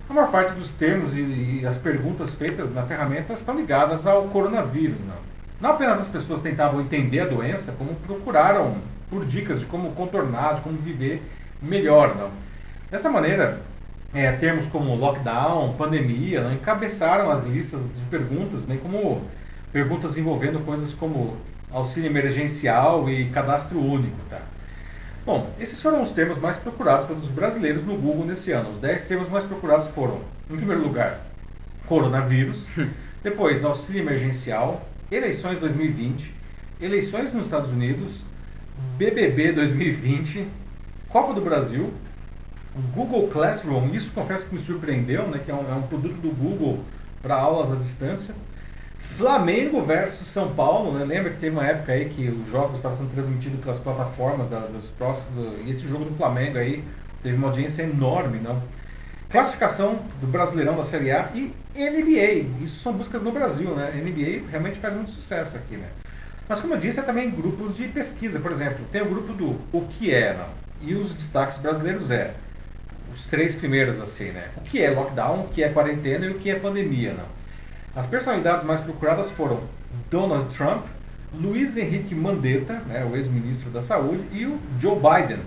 a maior parte dos termos e, e as perguntas feitas na ferramenta estão ligadas ao coronavírus, não? Não apenas as pessoas tentavam entender a doença, como procuraram por dicas de como contornar, de como viver melhor, não? Dessa maneira, é, termos como lockdown, pandemia, não, encabeçaram as listas de perguntas, bem como perguntas envolvendo coisas como auxílio emergencial e cadastro único. Tá? Bom, esses foram os termos mais procurados pelos brasileiros no Google nesse ano. Os 10 termos mais procurados foram, em primeiro lugar, coronavírus, depois auxílio emergencial, eleições 2020, eleições nos Estados Unidos, BBB 2020, Copa do Brasil, Google Classroom, isso confesso que me surpreendeu, né, que é um, é um produto do Google para aulas à distância, Flamengo versus São Paulo, né? Lembra que teve uma época aí que os jogos estavam sendo transmitidos pelas plataformas da, dos próximos. E esse jogo do Flamengo aí teve uma audiência enorme, não? Classificação do Brasileirão da Série A e NBA. Isso são buscas no Brasil, né? NBA realmente faz muito sucesso aqui, né? Mas como eu disse, é também grupos de pesquisa. Por exemplo, tem o grupo do O que é, não? E os destaques brasileiros é os três primeiros assim, né? O que é lockdown, o que é quarentena e o que é pandemia, não? As personalidades mais procuradas foram Donald Trump, Luiz Henrique Mandetta, né, o ex-ministro da Saúde, e o Joe Biden.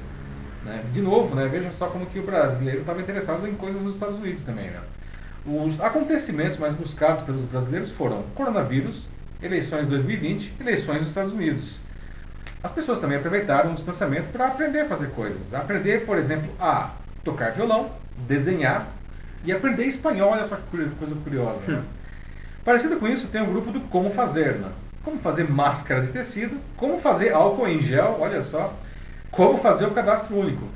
Né? De novo, né, veja só como que o brasileiro estava interessado em coisas dos Estados Unidos também. Né? Os acontecimentos mais buscados pelos brasileiros foram coronavírus, eleições 2020, eleições dos Estados Unidos. As pessoas também aproveitaram o distanciamento para aprender a fazer coisas. Aprender, por exemplo, a tocar violão, desenhar e aprender espanhol. Olha só que coisa curiosa. Né? Parecido com isso, tem o um grupo do como fazer, né? Como fazer máscara de tecido, como fazer álcool em gel, olha só, como fazer o cadastro único.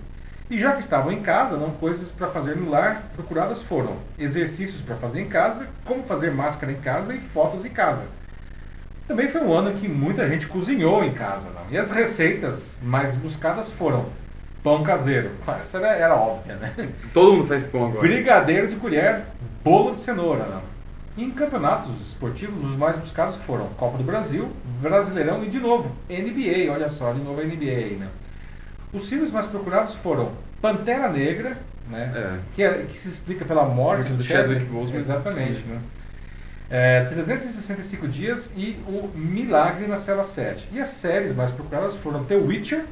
E já que estavam em casa, não coisas para fazer no lar, procuradas foram exercícios para fazer em casa, como fazer máscara em casa e fotos em casa. Também foi um ano que muita gente cozinhou em casa, não? E as receitas mais buscadas foram pão caseiro. Essa era, era óbvia, né? Todo mundo faz pão agora. Brigadeiro de colher, bolo de cenoura, não? Em campeonatos esportivos, os mais buscados foram Copa do Brasil, Brasileirão e, de novo, NBA. Olha só, de novo a NBA. Né? Os filmes mais procurados foram Pantera Negra, né? É. Que, é, que, se explica pela morte do Chadwick Boseman. Exatamente. Né? É, 365 Dias e o Milagre na Cela 7. E as séries mais procuradas foram The Witcher,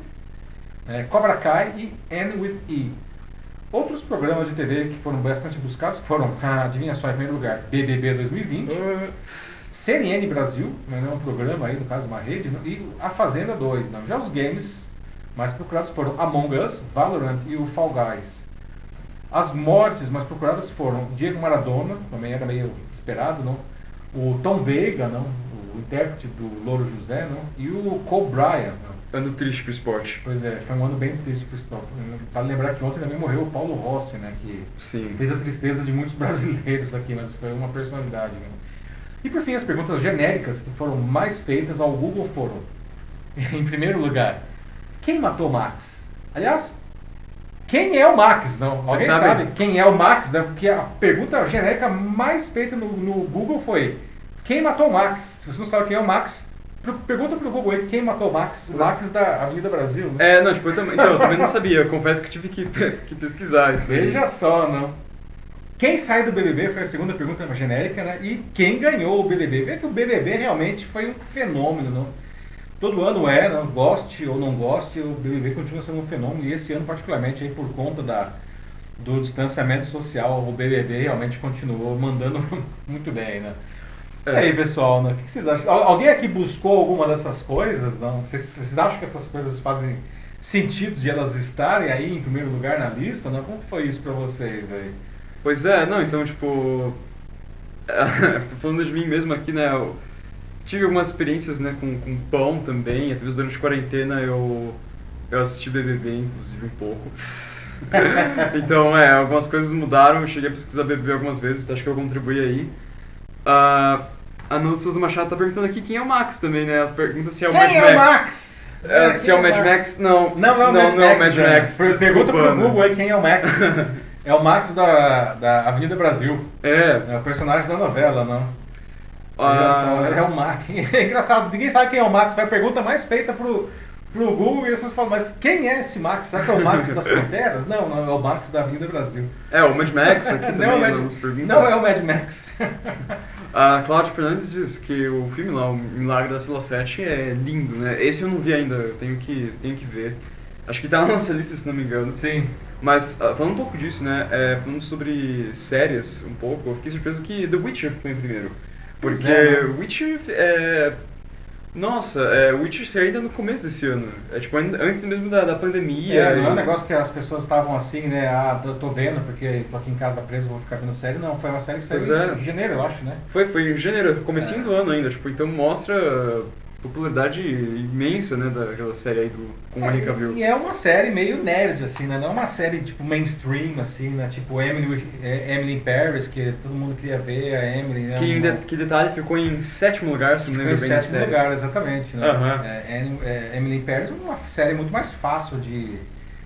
é, Cobra Kai e End with E. Outros programas de TV que foram bastante buscados foram, ah, adivinha só, em primeiro lugar, BBB 2020, CNN Brasil, né, é um programa aí, no caso uma rede, e A Fazenda 2. Não. Já os games mais procurados foram Among Us, Valorant e o Fall Guys. As mortes mais procuradas foram Diego Maradona, também era meio esperado, não? o Tom Veiga, não? o intérprete do Louro José, não? e o Cole Bryant. Não? Ano triste pro esporte. Pois é, foi um ano bem triste pro esporte. Vale lembrar que ontem também morreu o Paulo Rossi, né? Que Sim. fez a tristeza de muitos brasileiros aqui, mas foi uma personalidade. Né? E por fim, as perguntas genéricas que foram mais feitas ao Google foram: em primeiro lugar, quem matou Max? Aliás, quem é o Max? Não, alguém sabe? sabe? quem é o Max? Né? Porque a pergunta genérica mais feita no, no Google foi: quem matou o Max? Se você não sabe quem é o Max, Pergunta pro Google aí quem matou o Max, o Max da Avenida Brasil, né? É, não, tipo, eu também, então, eu também não sabia, eu confesso que tive que, que pesquisar isso. Veja aí. só, não. Quem sai do BBB foi a segunda pergunta genérica, né? E quem ganhou o BBB? Vê que o BBB realmente foi um fenômeno, não? Todo ano é, não? goste ou não goste, o BBB continua sendo um fenômeno e esse ano particularmente aí por conta da do distanciamento social, o BBB realmente continuou mandando muito bem, né? É. E aí, pessoal, né? o que vocês acham? Alguém aqui buscou alguma dessas coisas? Não? Vocês, vocês acham que essas coisas fazem sentido de elas estarem aí em primeiro lugar na lista? Não? Como foi isso para vocês aí? Pois é, não, então, tipo. falando de mim mesmo aqui, né? Eu tive algumas experiências né, com, com pão também. Até mesmo durante a quarentena eu, eu assisti BBB, inclusive, um pouco. então, é, algumas coisas mudaram. Eu cheguei a pesquisar BBB algumas vezes, acho que eu contribuí aí. Uh, A Nanda Souza Machado tá perguntando aqui quem é o Max também, né? Ela pergunta se é o Quem Mad é Max. o Max? É, se é o Mad Max, não. Não, é o Mad não, não é o Max. Mad. Max. Per- Pergunta pro. Google aí quem é o Max. é o Max da, da Avenida Brasil. É. É o personagem da novela, não? Ah, só, é o Max. É engraçado, ninguém sabe quem é o Max. Foi a pergunta mais feita pro, pro Google e as pessoas falam, mas quem é esse Max? Será que é o Max das Panteras? Não, não, é o Max da Avenida Brasil. é, o Mad Max aqui Não é o Mad- pergunta. Não é o Mad Max. A Cláudia Fernandes diz que o filme lá, o Milagre da Cela 7, é lindo, né? Esse eu não vi ainda, eu tenho que, tenho que ver. Acho que tá na nossa lista, se não me engano. Sim. Mas, ah, falando um pouco disso, né? é, falando sobre séries um pouco, eu fiquei surpreso que The Witcher ficou em primeiro. Porque é, né? Witcher é. Nossa, é, Witcher saiu ainda no começo desse ano. É tipo, an- antes mesmo da, da pandemia. É, não é um negócio que as pessoas estavam assim, né? Ah, tô, tô vendo porque tô aqui em casa preso, vou ficar vendo série. Não, foi uma série que saiu Pois é. em janeiro, eu acho, né? Foi, foi em janeiro, comecinho É. do ano ainda, tipo, então mostra popularidade imensa, né, daquela série aí do, com o Henry Cavill. E é uma série meio nerd, assim, né? Não é uma série tipo mainstream, assim, né? Tipo Emily, é, Emily in Paris, que todo mundo queria ver, a Emily, né? Que, em Uma- que detalhe, ficou em sétimo lugar, se não me em lembro bem das sétimo séries. lugar, exatamente. Né? Aham. É, Em- é, Emily in Paris é uma série muito mais fácil de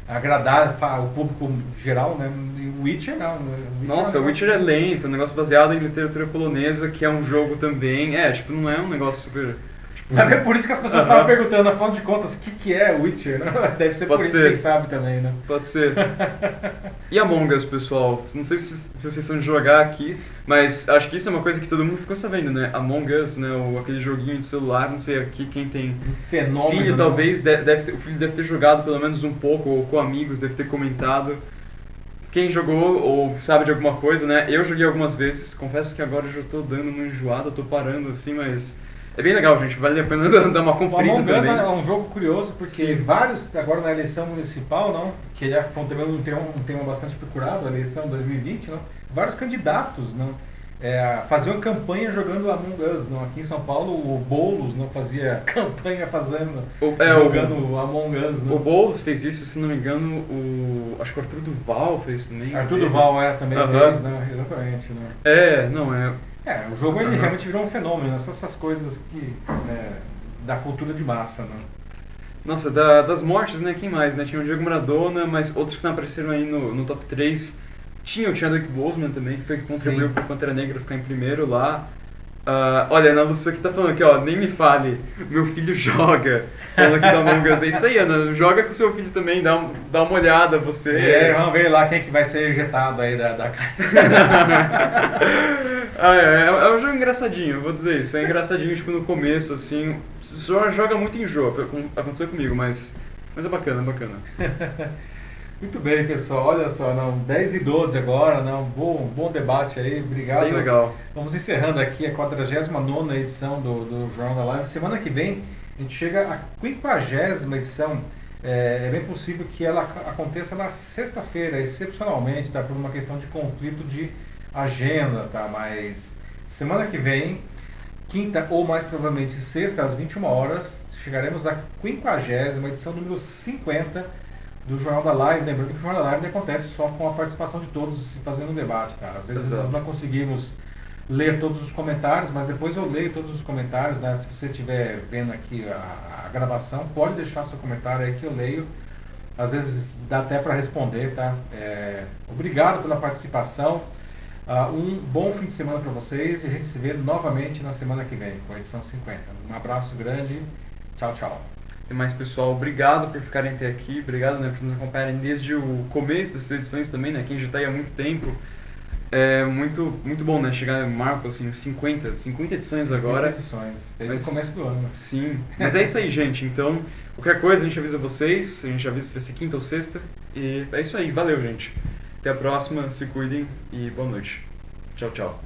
agradar o público geral, né? E Witcher não. né? Witcher Nossa, é um o Witcher é lento, um negócio baseado em literatura polonesa, que é um jogo também. É, tipo, não é um negócio super. Tipo, É por isso que as pessoas estavam perguntando, afinal de contas, o que, que é Witcher? né? Deve ser Pode por isso ser. que quem sabe também, né? Pode ser. E Among Us, pessoal? Não sei se, se vocês estão de jogar aqui, mas acho que isso é uma coisa que todo mundo ficou sabendo, né? Among Us, né? O, aquele joguinho de celular, não sei aqui quem tem Um fenômeno. filho, né? talvez, deve, deve ter- o filho deve ter jogado pelo menos um pouco, ou com amigos, deve ter comentado. Quem jogou ou sabe de alguma coisa, né? Eu joguei algumas vezes, confesso que agora eu já tô dando uma enjoada, tô parando assim, mas é bem legal, gente, vale a pena dar uma O conferida Among Us também. é um jogo curioso porque Sim. vários, agora na eleição municipal, não, que ele é- também um tema, um tema bastante procurado, a eleição 2020, não, vários candidatos não, é, faziam campanha jogando Among Us. Não, aqui em São Paulo, o Boulos não fazia campanha fazendo, O, é, o, jogando Among Us. o Não. Boulos fez isso, se não me engano, o. Acho que o Arthur Duval fez também. Arthur Duval é, também Aham. fez, né? exatamente. Né? É, não, é. É, o jogo ele realmente virou um fenômeno, né? São essas coisas que, né, da cultura de massa. Né? Nossa, da- das mortes, né? Quem mais, né? Tinha o Diego Maradona, mas outros que não apareceram aí no, no top 3. Tinha o Chadwick Boseman também, que foi que contribuiu pro Pantera Negra ficar em primeiro lá. Ah, olha, a Ana Lúcia aqui tá falando aqui, ó, nem me fale, meu filho joga. Falando aqui da Among Us. É isso aí, Ana, joga com seu filho também, dá, um- dá uma olhada, você. É, vamos ver lá quem que vai ser ejetado aí da, da Ah, é, é, é um jogo engraçadinho, eu vou dizer isso. É engraçadinho, tipo, no começo, assim. Só joga muito enjoo, com- aconteceu comigo, mas. Mas é bacana, é bacana. Muito bem, pessoal. Olha só, não, 10 e 12 agora, não, bom, bom debate aí. Obrigado. Bem legal. Vamos encerrando aqui a 49 edição do, do Jornal da Live. Semana que vem a gente chega à 50 edição. É, é bem possível que ela ac- aconteça na sexta-feira, excepcionalmente, tá? Por uma questão de conflito de agenda, tá? Mas semana que vem, quinta ou mais provavelmente sexta, às 21 horas, chegaremos à 50 edição número 50 do Jornal da Live. Lembrando que o Jornal da Live acontece só com a participação de todos fazendo um debate, tá? Às vezes Exato. nós não conseguimos ler todos os comentários, mas depois eu leio todos os comentários, né? Se você estiver vendo aqui a, a gravação, pode deixar seu comentário aí que eu leio. Às vezes dá até para responder, tá? É, obrigado pela participação. Ah, um bom fim de semana para vocês e a gente se vê novamente na semana que vem, com a edição 50. Um abraço grande. Tchau, tchau. Mais, pessoal, obrigado por ficarem até aqui. Obrigado né, por nos acompanharem desde o começo dessas edições também, né? Quem já está aí há muito tempo. É muito, muito bom, né? Chegar em marco, assim, 50, 50 edições agora. edições, desde Mas- o começo do ano. Sim, mas é isso aí, gente. Então, qualquer coisa a gente avisa vocês, a gente avisa se vai ser quinta ou sexta. E é isso aí, valeu, gente. Até a próxima, se cuidem e boa noite. Tchau, tchau.